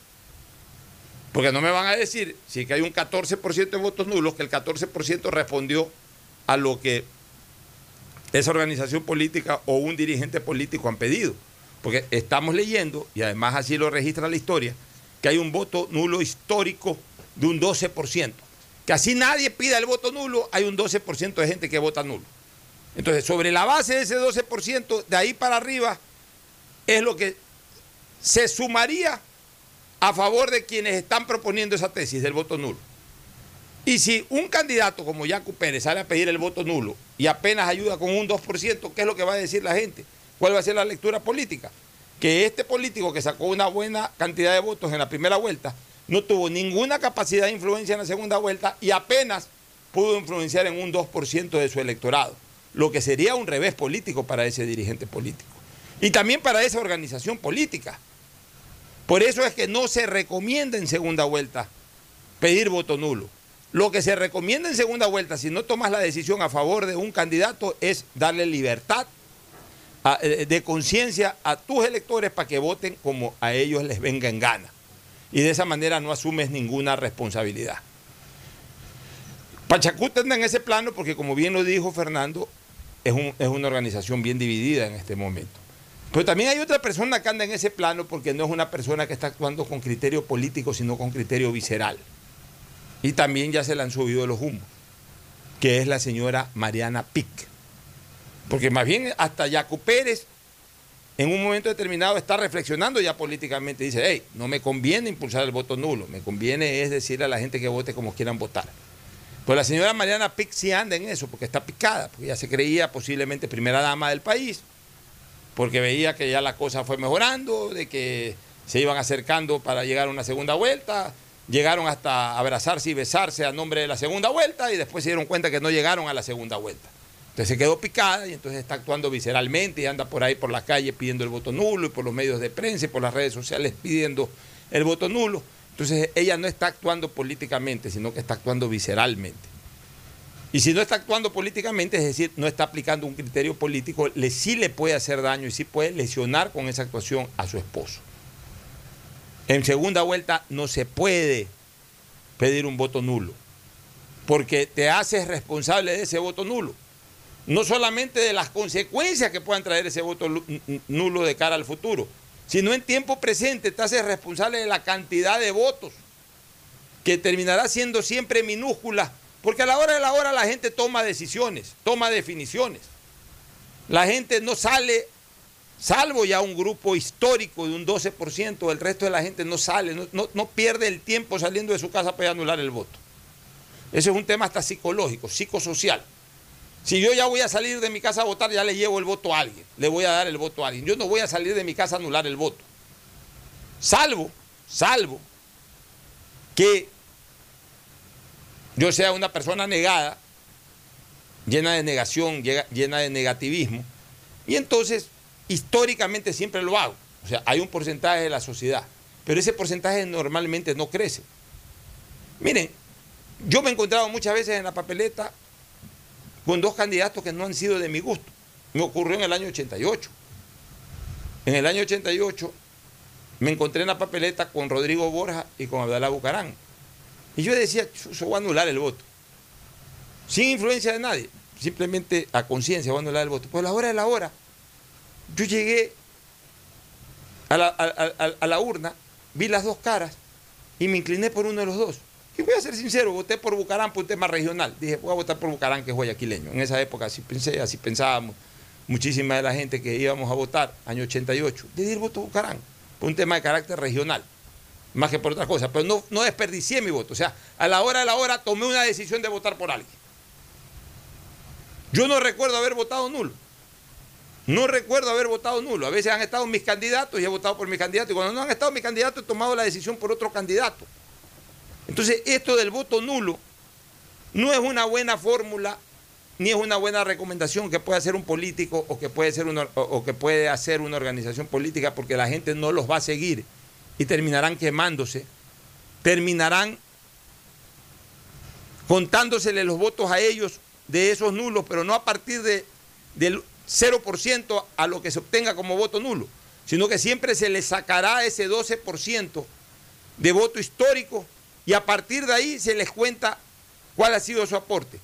Porque no me van a decir, si que hay un 14% de votos nulos, que el 14% respondió a lo que esa organización política o un dirigente político han pedido. Porque estamos leyendo, y además así lo registra la historia, que hay un voto nulo histórico de un 12%. Que así nadie pida el voto nulo, hay un 12% de gente que vota nulo. Entonces, sobre la base de ese 12%, de ahí para arriba, es lo que se sumaría a favor de quienes están proponiendo esa tesis del voto nulo. Y si un candidato como Yacu Pérez sale a pedir el voto nulo y apenas ayuda con un 2%, ¿qué es lo que va a decir la gente? ¿Cuál va a ser la lectura política? Que este político que sacó una buena cantidad de votos en la primera vuelta no tuvo ninguna capacidad de influencia en la segunda vuelta y apenas pudo influenciar en un 2% de su electorado, lo que sería un revés político para ese dirigente político y también para esa organización política. Por eso es que no se recomienda en segunda vuelta pedir voto nulo. Lo que se recomienda en segunda vuelta, si no tomas la decisión a favor de un candidato, es darle libertad eh, de conciencia a tus electores para que voten como a ellos les venga en gana. Y de esa manera no asumes ninguna responsabilidad. Pachacú anda en ese plano porque, como bien lo dijo Fernando, es, es una organización bien dividida en este momento. Pero también hay otra persona que anda en ese plano porque no es una persona que está actuando con criterio político, sino con criterio visceral. Y también ya se le han subido los humos, que es la señora Mariana Pic. Porque más bien hasta Yacu Pérez en un momento determinado está reflexionando ya políticamente. Dice, hey, no me conviene impulsar el voto nulo, me conviene es decirle a la gente que vote como quieran votar. Pues la señora Mariana Pic sí anda en eso, porque está picada, porque ya se creía posiblemente primera dama del país porque veía que ya la cosa fue mejorando, de que se iban acercando para llegar a una segunda vuelta, llegaron hasta abrazarse y besarse a nombre de la segunda vuelta y después se dieron cuenta que no llegaron a la segunda vuelta. Entonces se quedó picada y entonces está actuando visceralmente y anda por ahí por la calle pidiendo el voto nulo y por los medios de prensa y por las redes sociales pidiendo el voto nulo. Entonces ella no está actuando políticamente, sino que está actuando visceralmente. Y si no está actuando políticamente, es decir, no está aplicando un criterio político, le, sí le puede hacer daño y sí puede lesionar con esa actuación a su esposo. En segunda vuelta no se puede pedir un voto nulo, porque te haces responsable de ese voto nulo. No solamente de las consecuencias que puedan traer ese voto nulo de cara al futuro, sino en tiempo presente te haces responsable de la cantidad de votos, que terminará siendo siempre minúscula porque a la hora de la hora la gente toma decisiones, toma definiciones. La gente no sale, salvo ya un grupo histórico de un 12%, el resto de la gente no sale, no, pierde el tiempo saliendo de su casa para anular el voto. Ese es un tema hasta psicológico, psicosocial. Si yo ya voy a salir de mi casa a votar, ya le llevo el voto a alguien, le voy a dar el voto a alguien. Yo no voy a salir de mi casa a anular el voto. Salvo, salvo que yo sea una persona negada, llena de negación, llena de negativismo, y entonces históricamente siempre lo hago. O sea, hay un porcentaje de la sociedad, pero ese porcentaje normalmente no crece. Miren, yo me he encontrado muchas veces en la papeleta con dos candidatos que no han sido de mi gusto. Me ocurrió en el año 88. En el año 88 me encontré en la papeleta con Rodrigo Borja y con Abdalá Bucarán. Y yo decía, yo voy a anular el voto. Sin influencia de nadie. Simplemente a conciencia voy a anular el voto. Pues la hora de la hora, yo llegué a la, urna, vi las dos caras y me incliné por uno de los dos. Y voy a ser sincero, voté por Bucarán por un tema regional. Dije, voy a votar por Bucarán, que es guayaquileño. En esa época así pensé, así pensábamos. Muchísima de la gente que íbamos a votar, año 88, le di el voto a Bucarán, por un tema de carácter regional, más que por otra cosa. Pero no, no desperdicié mi voto. O sea, a la hora de la hora tomé una decisión de votar por alguien. Yo no recuerdo haber votado nulo. No recuerdo haber votado nulo. A veces han estado mis candidatos y he votado por mis candidatos. Y cuando no han estado mis candidatos, he tomado la decisión por otro candidato. Entonces, esto del voto nulo no es una buena fórmula ni es una buena recomendación que puede hacer un político o que puede, una, o que puede hacer una organización política porque la gente no los va a seguir y terminarán quemándose, terminarán contándosele los votos a ellos de esos nulos, pero no a partir de, del 0% a lo que se obtenga como voto nulo, sino que siempre se le sacará ese 12% de voto histórico y a partir de ahí se les cuenta cuál ha sido su aporte.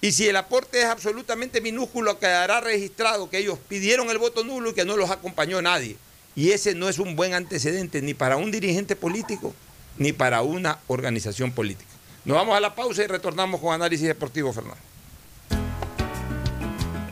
Y si el aporte es absolutamente minúsculo, quedará registrado que ellos pidieron el voto nulo y que no los acompañó nadie. Y ese no es un buen antecedente ni para un dirigente político ni para una organización política. Nos vamos a la pausa y retornamos con análisis deportivo, Fernando.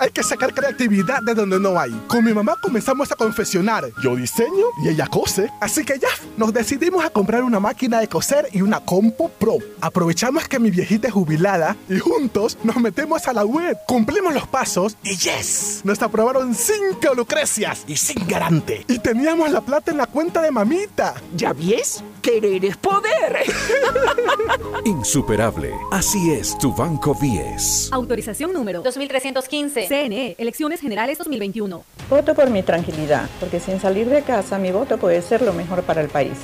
Hay que sacar creatividad de donde no hay. Con mi mamá comenzamos a confeccionar. Yo diseño y ella cose. Así que ya nos decidimos a comprar una máquina de coser y una Compo Pro. Aprovechamos que mi viejita es jubilada y juntos nos metemos a la web. Cumplimos los pasos y yes, nos aprobaron cinco lucrecias y sin garante. Y teníamos la plata en la cuenta de mamita. ¿Ya ves? Querer es poder. [LAUGHS] Insuperable. Así es tu Banco 10. Autorización número 2315. CNE, Elecciones Generales 2021. Voto por mi tranquilidad, porque sin salir de casa mi voto puede ser lo mejor para el país.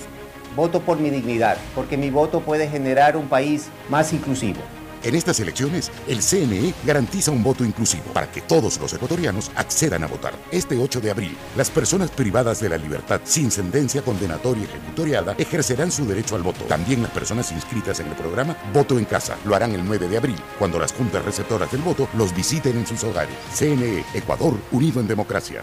Voto por mi dignidad, porque mi voto puede generar un país más inclusivo. En estas elecciones, el CNE garantiza un voto inclusivo para que todos los ecuatorianos accedan a votar. Este 8 de abril, las personas privadas de la libertad sin sentencia condenatoria ejecutoriada ejercerán su derecho al voto. También las personas inscritas en el programa Voto en Casa lo harán el 9 de abril, cuando las juntas receptoras del voto los visiten en sus hogares. CNE, Ecuador, unido en democracia.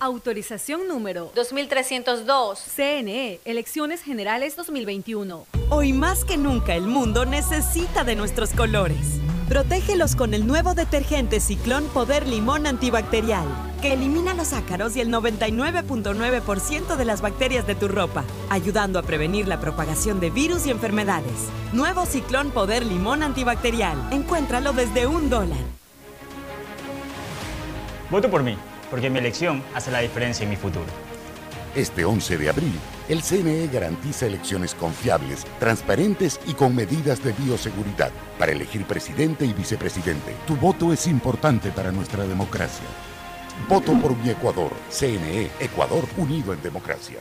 Autorización número 2302. CNE, Elecciones Generales 2021. Hoy más que nunca el mundo necesita de nuestros colores. Protégelos con el nuevo detergente Ciclón Poder Limón Antibacterial, que elimina los ácaros y el 99.9% de las bacterias de tu ropa, ayudando a prevenir la propagación de virus y enfermedades. Nuevo Ciclón Poder Limón Antibacterial. Encuéntralo desde un dólar. Voto por mí, porque mi elección hace la diferencia en mi futuro. Este 11 de abril, el CNE garantiza elecciones confiables, transparentes y con medidas de bioseguridad para elegir presidente y vicepresidente. Tu voto es importante para nuestra democracia. Voto por mi Ecuador. CNE, Ecuador unido en democracia.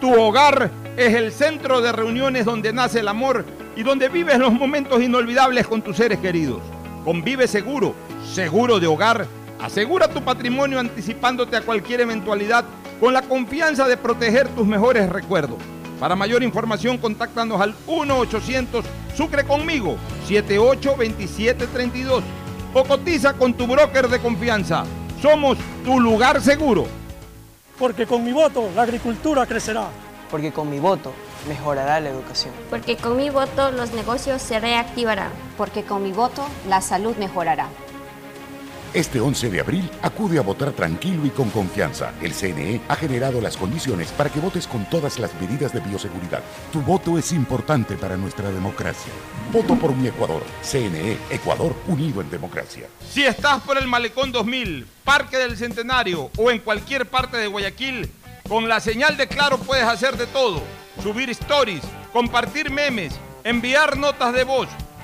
Tu hogar es el centro de reuniones donde nace el amor y donde vives los momentos inolvidables con tus seres queridos. Convive seguro, seguro de hogar. Asegura tu patrimonio anticipándote a cualquier eventualidad con la confianza de proteger tus mejores recuerdos. Para mayor información, contáctanos al 1-800 Sucre conmigo 782732 o cotiza con tu broker de confianza. Somos tu lugar seguro. Porque con mi voto la agricultura crecerá. Porque con mi voto mejorará la educación. Porque con mi voto los negocios se reactivarán. Porque con mi voto la salud mejorará. Este 11 de abril, acude a votar tranquilo y con confianza. El CNE ha generado las condiciones para que votes con todas las medidas de bioseguridad. Tu voto es importante para nuestra democracia. Voto por mi Ecuador. CNE, Ecuador unido en democracia. Si estás por el Malecón 2000, Parque del Centenario o en cualquier parte de Guayaquil, con la señal de Claro puedes hacer de todo. Subir stories, compartir memes, enviar notas de voz,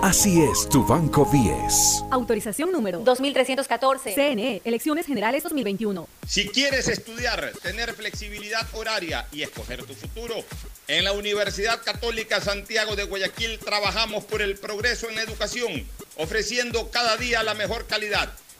Así es tu Banco 10. Autorización número 2314. CNE, Elecciones Generales 2021. Si quieres estudiar, tener flexibilidad horaria y escoger tu futuro, en la Universidad Católica Santiago de Guayaquil trabajamos por el progreso en la educación, ofreciendo cada día la mejor calidad.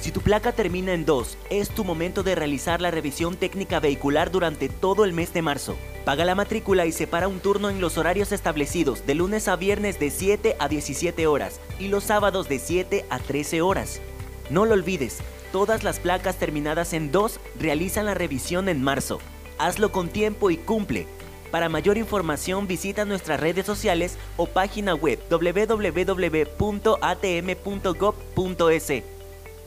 Si tu placa termina en 2, es tu momento de realizar la revisión técnica vehicular durante todo el mes de marzo. Paga la matrícula y separa un turno en los horarios establecidos de lunes a viernes de 7 a 17 horas y los sábados de 7 a 13 horas. No lo olvides, todas las placas terminadas en 2 realizan la revisión en marzo. Hazlo con tiempo y cumple. Para mayor información visita nuestras redes sociales o página web www.atm.gov.es.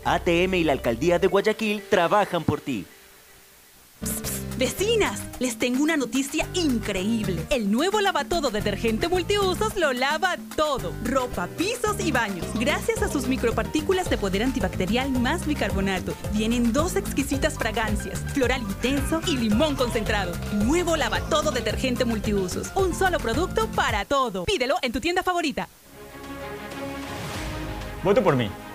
ATM y la Alcaldía de Guayaquil trabajan por ti. Vecinas, les tengo una noticia increíble. El nuevo lavatodo detergente multiusos lo lava todo. Ropa, pisos y baños. Gracias a sus micropartículas de poder antibacterial más bicarbonato. Vienen dos exquisitas fragancias, floral intenso y limón concentrado. Nuevo lavatodo detergente multiusos. Un solo producto para todo. Pídelo en tu tienda favorita. Voto por mí,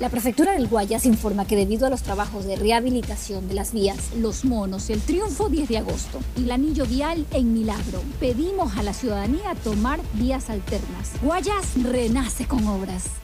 La prefectura del Guayas informa que debido a los trabajos de rehabilitación de las vías Los Monos, el Triunfo 10 de agosto y el anillo vial en Milagro, pedimos a la ciudadanía tomar vías alternas. Guayas renace con obras.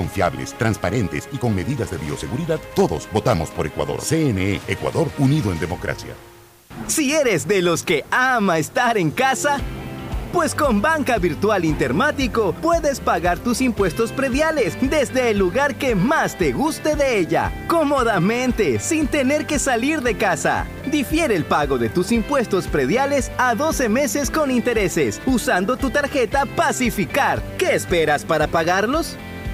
confiables, transparentes y con medidas de bioseguridad, todos votamos por Ecuador. CNE, Ecuador unido en democracia. Si eres de los que ama estar en casa, pues con Banca Virtual Intermático puedes pagar tus impuestos prediales desde el lugar que más te guste de ella, cómodamente, sin tener que salir de casa. Difiere el pago de tus impuestos prediales a 12 meses con intereses, usando tu tarjeta Pacificar. ¿Qué esperas para pagarlos?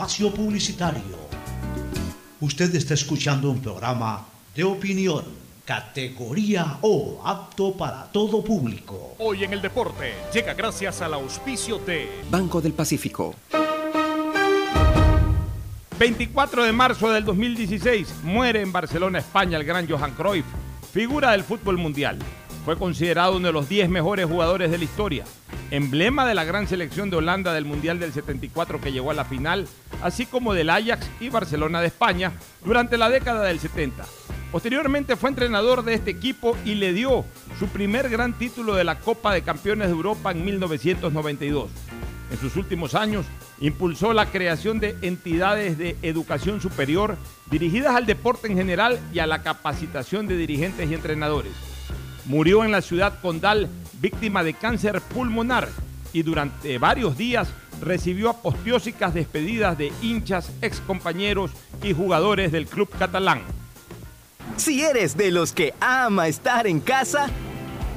espacio publicitario. Usted está escuchando un programa de opinión, categoría O, apto para todo público. Hoy en el deporte llega gracias al auspicio de Banco del Pacífico. 24 de marzo del 2016 muere en Barcelona, España, el gran Johan Cruyff, figura del fútbol mundial. Fue considerado uno de los 10 mejores jugadores de la historia, emblema de la gran selección de Holanda del Mundial del 74 que llegó a la final, así como del Ajax y Barcelona de España durante la década del 70. Posteriormente fue entrenador de este equipo y le dio su primer gran título de la Copa de Campeones de Europa en 1992. En sus últimos años impulsó la creación de entidades de educación superior dirigidas al deporte en general y a la capacitación de dirigentes y entrenadores. Murió en la ciudad condal víctima de cáncer pulmonar y durante varios días recibió apostiósicas despedidas de hinchas, excompañeros y jugadores del club catalán. Si eres de los que ama estar en casa,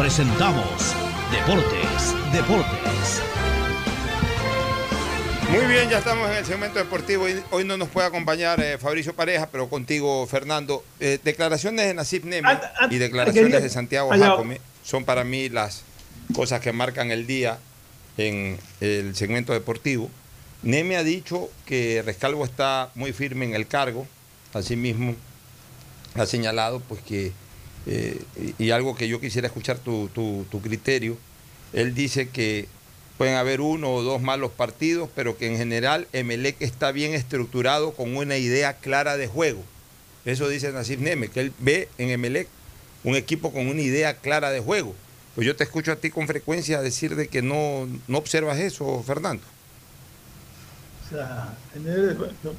presentamos Deportes, Deportes. Muy bien, ya estamos en el segmento deportivo. Hoy, no nos puede acompañar eh, Fabricio Pareja, pero contigo, Fernando. Eh, declaraciones de Nasib Neme Ah, ah, y declaraciones quería- de Santiago. Jacome son para mí las cosas que marcan el día en el segmento deportivo. Neme ha dicho que Rescalvo está muy firme en el cargo, asimismo ha señalado pues que, eh, y algo que yo quisiera escuchar tu, criterio, él dice que pueden haber uno o dos malos partidos, pero que en general Emelec está bien estructurado con una idea clara de juego. Eso dice Nasif Neme, que él ve en Emelec un equipo con una idea clara de juego. Pues yo te escucho a ti con frecuencia decir de que no, no observas eso, Fernando. O sea, yo,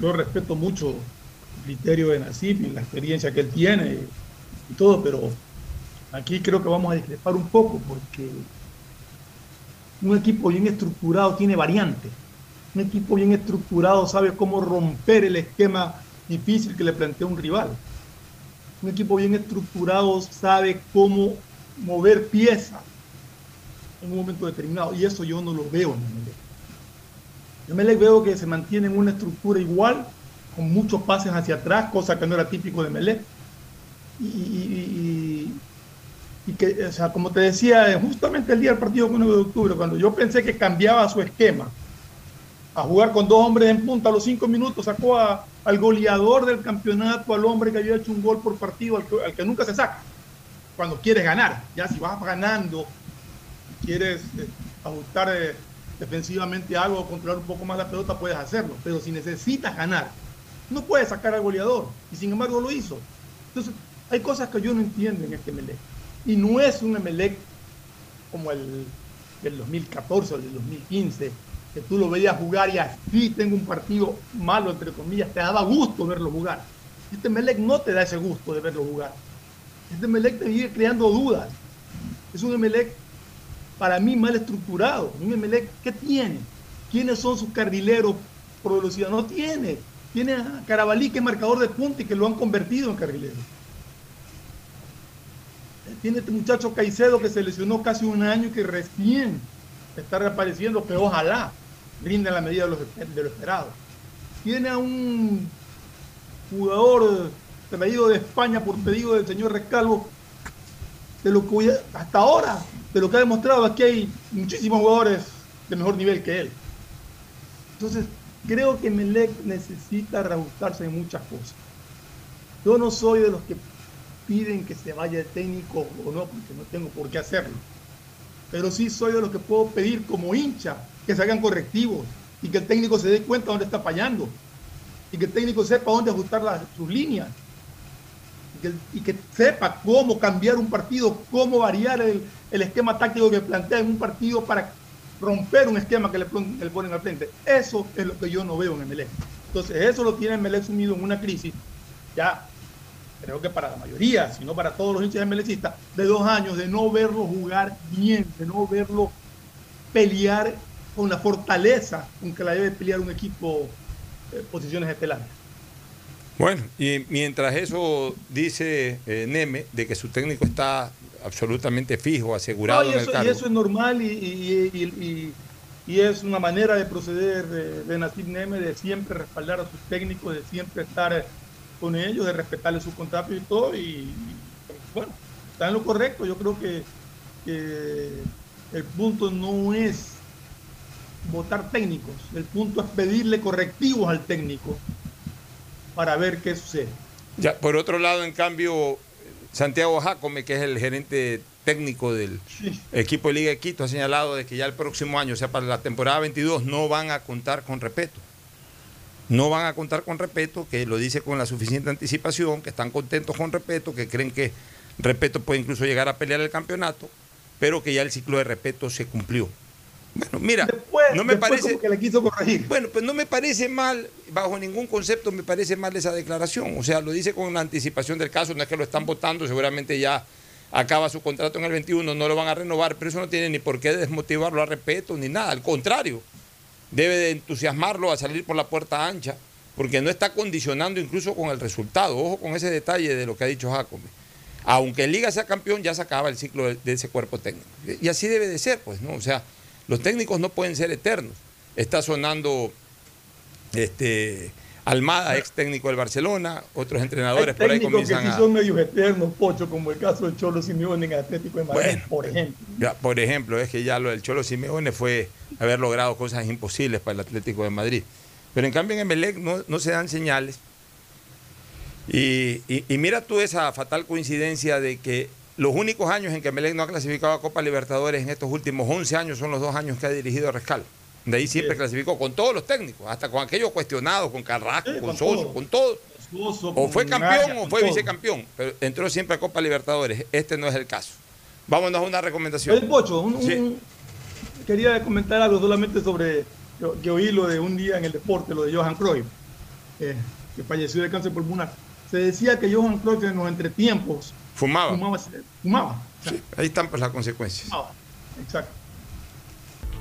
yo respeto mucho el criterio de Nasif y la experiencia que él tiene todo, pero aquí creo que vamos a discrepar un poco porque un equipo bien estructurado tiene variantes. Un equipo bien estructurado sabe cómo romper el esquema difícil que le plantea un rival. Un equipo bien estructurado sabe cómo mover piezas en un momento determinado. Y eso yo no lo veo en Emelec. Yo me veo que se mantiene en una estructura igual, con muchos pases hacia atrás, cosa que no era típico de Melec. Y, y- que, o sea, como te decía, justamente el día del partido con 9 de octubre, cuando yo pensé que cambiaba su esquema a jugar con dos hombres en punta a los cinco minutos, sacó al goleador del campeonato, al hombre que había hecho un gol por partido, al que, al que nunca se saca, cuando quieres ganar. Ya si vas ganando, quieres eh, ajustar eh, defensivamente algo controlar un poco más la pelota, puedes hacerlo. Pero si necesitas ganar, no puedes sacar al goleador. Y sin embargo lo hizo. Entonces, hay cosas que yo no entiendo en este Emelec. Y no es un Emelec como el del 2014 o el del 2015, que tú lo veías jugar y así tengo un partido malo, entre comillas, te daba gusto verlo jugar. Este Emelec no te da ese gusto de verlo jugar. Este Emelec te vive creando dudas. Es un Emelec para mí mal estructurado. Un Emelec, ¿qué tiene? ¿Quiénes son sus carrileros por velocidad? No tiene. Tiene a Carabalí, que es marcador de punta y que lo han convertido en carrilero. Tiene este muchacho Caicedo que se lesionó casi un año y que recién está reapareciendo, pero ojalá rinde la medida de lo, esperado. Tiene a un jugador traído de España por pedido del señor Rescalvo, de lo que hasta ahora, de lo que ha demostrado, aquí hay muchísimos jugadores de mejor nivel que él. Entonces, creo que Melec necesita reajustarse en muchas cosas. Yo no soy de los que piden que se vaya el técnico o no, porque no tengo por qué hacerlo. Pero sí soy de los que puedo pedir como hincha que se hagan correctivos y que el técnico se dé cuenta dónde está fallando y que el técnico sepa dónde ajustar las- sus líneas y que, sepa cómo cambiar un partido, cómo variar el, el esquema táctico que plantea en un partido para romper un esquema que le, le ponen al frente. Eso es lo que yo no veo en Emelec. Entonces, eso lo tiene Emelec sumido en una crisis, ya creo que para la mayoría, si no para todos los hinchas emelecistas, de dos años, de no verlo jugar bien, de no verlo pelear con la fortaleza con que la debe pelear un equipo eh, posiciones estelares. Bueno, y mientras eso dice eh, Neme, de que su técnico está absolutamente fijo, asegurado No, y, en eso, el y cargo. eso es normal y, y- y- y- y es una manera de proceder de, de Nasib Neme, de siempre respaldar a sus técnicos, de siempre estar eh, con ellos, de respetarle sus contratos y todo. Y, y, bueno, está en lo correcto. Yo creo que, que el punto no es votar técnicos, el punto es pedirle correctivos al técnico para ver qué sucede. Ya, por otro lado, en cambio, Santiago Jacome, que es el gerente técnico del equipo de Liga de Quito, ha señalado de que ya el próximo año, o sea, para la temporada 22, no van a contar con respeto. No van a contar con respeto, que lo dice con la suficiente anticipación, que están contentos con respeto, que creen que respeto puede incluso llegar a pelear el campeonato, pero que ya el ciclo de respeto se cumplió. Bueno, mira, no me parece. que le quiso corregir. Bueno, pues no me parece mal, bajo ningún concepto me parece mal esa declaración. O sea, lo dice con la anticipación del caso, no es que lo están votando, seguramente ya acaba su contrato en el 21, no lo van a renovar, pero eso no tiene ni por qué desmotivarlo a respeto ni nada. Al contrario, debe de entusiasmarlo a salir por la puerta ancha, porque no está condicionando incluso con el resultado. Ojo con ese detalle de lo que ha dicho Jacome. Aunque Liga sea campeón, ya se acaba el ciclo de, de ese cuerpo técnico. Y así debe de ser, pues, ¿no? O sea, los técnicos no pueden ser eternos. Está sonando este Almada, ex técnico del Barcelona, otros entrenadores por ahí técnicos que comienzan sí son medios eternos, Pocho, como el caso del Cholo Simeone en Atlético de Madrid, Bueno, por ejemplo. Ya, por ejemplo, es que ya lo del Cholo Simeone fue haber logrado cosas imposibles para el Atlético de Madrid. Pero en cambio en Emelec no, no se dan señales. Y, y- y mira tú esa fatal coincidencia de que los únicos años en que Emelec no ha clasificado a Copa Libertadores en estos últimos 11 años son los dos años que ha dirigido a Rescal. De ahí siempre clasificó con todos los técnicos, hasta con aquellos cuestionados, con Carrasco, con, con Soso, todo. con todo. Suso, O fue campeón Naya, o fue todo. vicecampeón, pero entró siempre a Copa Libertadores. Este no es el caso. Vámonos a una recomendación. El Pocho, un- Sí. un- quería comentar algo solamente sobre que, que oí lo de un día en el deporte, lo de Johan Cruyff, eh, que falleció de cáncer pulmonar. Se decía que Johan Cruyff en los entretiempos Fumaba. fumaba. fumaba. Ahí están pues las consecuencias. fumaba. Exacto.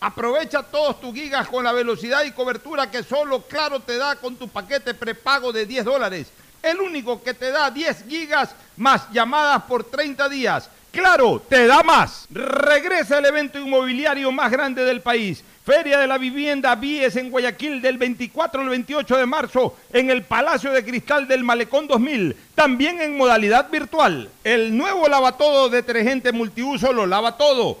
Aprovecha todos tus gigas con la velocidad y cobertura que solo Claro te da con tu paquete prepago de 10 dólares. El único que te da 10 gigas más llamadas por 30 días. Claro, te da más. Regresa el evento inmobiliario más grande del país. Feria de la Vivienda Vies en Guayaquil del 24 al 28 de marzo en el Palacio de Cristal del Malecón 2000, también en modalidad virtual. El nuevo lavatodo detergente multiuso lo lava todo,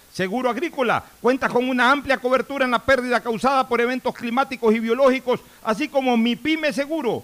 Seguro Agrícola cuenta con una amplia cobertura en la pérdida causada por eventos climáticos y biológicos, así como Mi Pyme Seguro,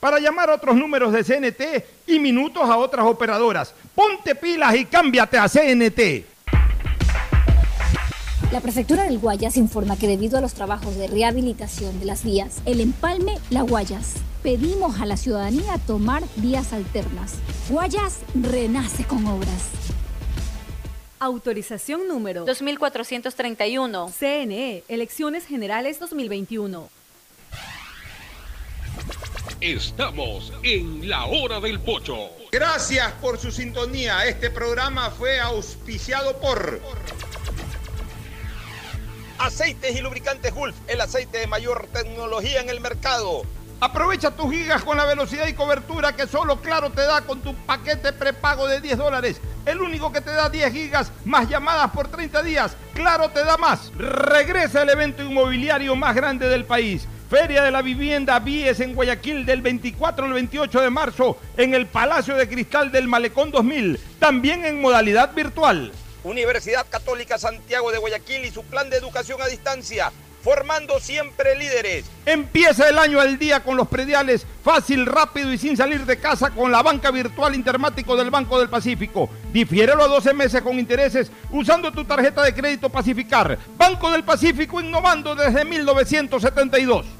para llamar a otros números de CNT y minutos a otras operadoras. Ponte pilas y cámbiate a CNT. La Prefectura del Guayas informa que debido a los trabajos de rehabilitación de las vías, el empalme La Guayas, pedimos a la ciudadanía tomar vías alternas. Guayas renace con obras. Autorización número 2431. CNE, Elecciones Generales 2021. Estamos en la hora del pocho. Gracias por su sintonía. Este programa fue auspiciado por Aceites y Lubricantes Gulf, el aceite de mayor tecnología en el mercado. Aprovecha tus gigas con la velocidad y cobertura que solo Claro te da con tu paquete prepago de 10 dólares. El único que te da 10 gigas más llamadas por 30 días. Claro te da más. Regresa el evento inmobiliario más grande del país. Feria de la Vivienda Vies en Guayaquil del 24 al 28 de marzo en el Palacio de Cristal del Malecón 2000, también en modalidad virtual. Universidad Católica Santiago de Guayaquil y su plan de educación a distancia, formando siempre líderes. Empieza el año al día con los prediales, fácil, rápido y sin salir de casa con la banca virtual Intermático del Banco del Pacífico. Difiérelo a 12 meses con intereses usando tu tarjeta de crédito Pacificar. Banco del Pacífico innovando desde 1972.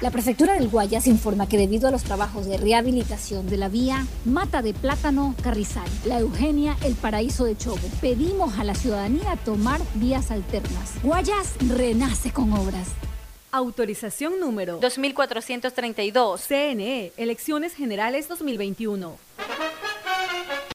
La Prefectura del Guayas informa que debido a los trabajos de rehabilitación de la vía Mata de Plátano Carrizal, La Eugenia, El Paraíso de Chobo, pedimos a la ciudadanía tomar vías alternas. Guayas renace con obras. Autorización número 2432. CNE, Elecciones Generales 2021.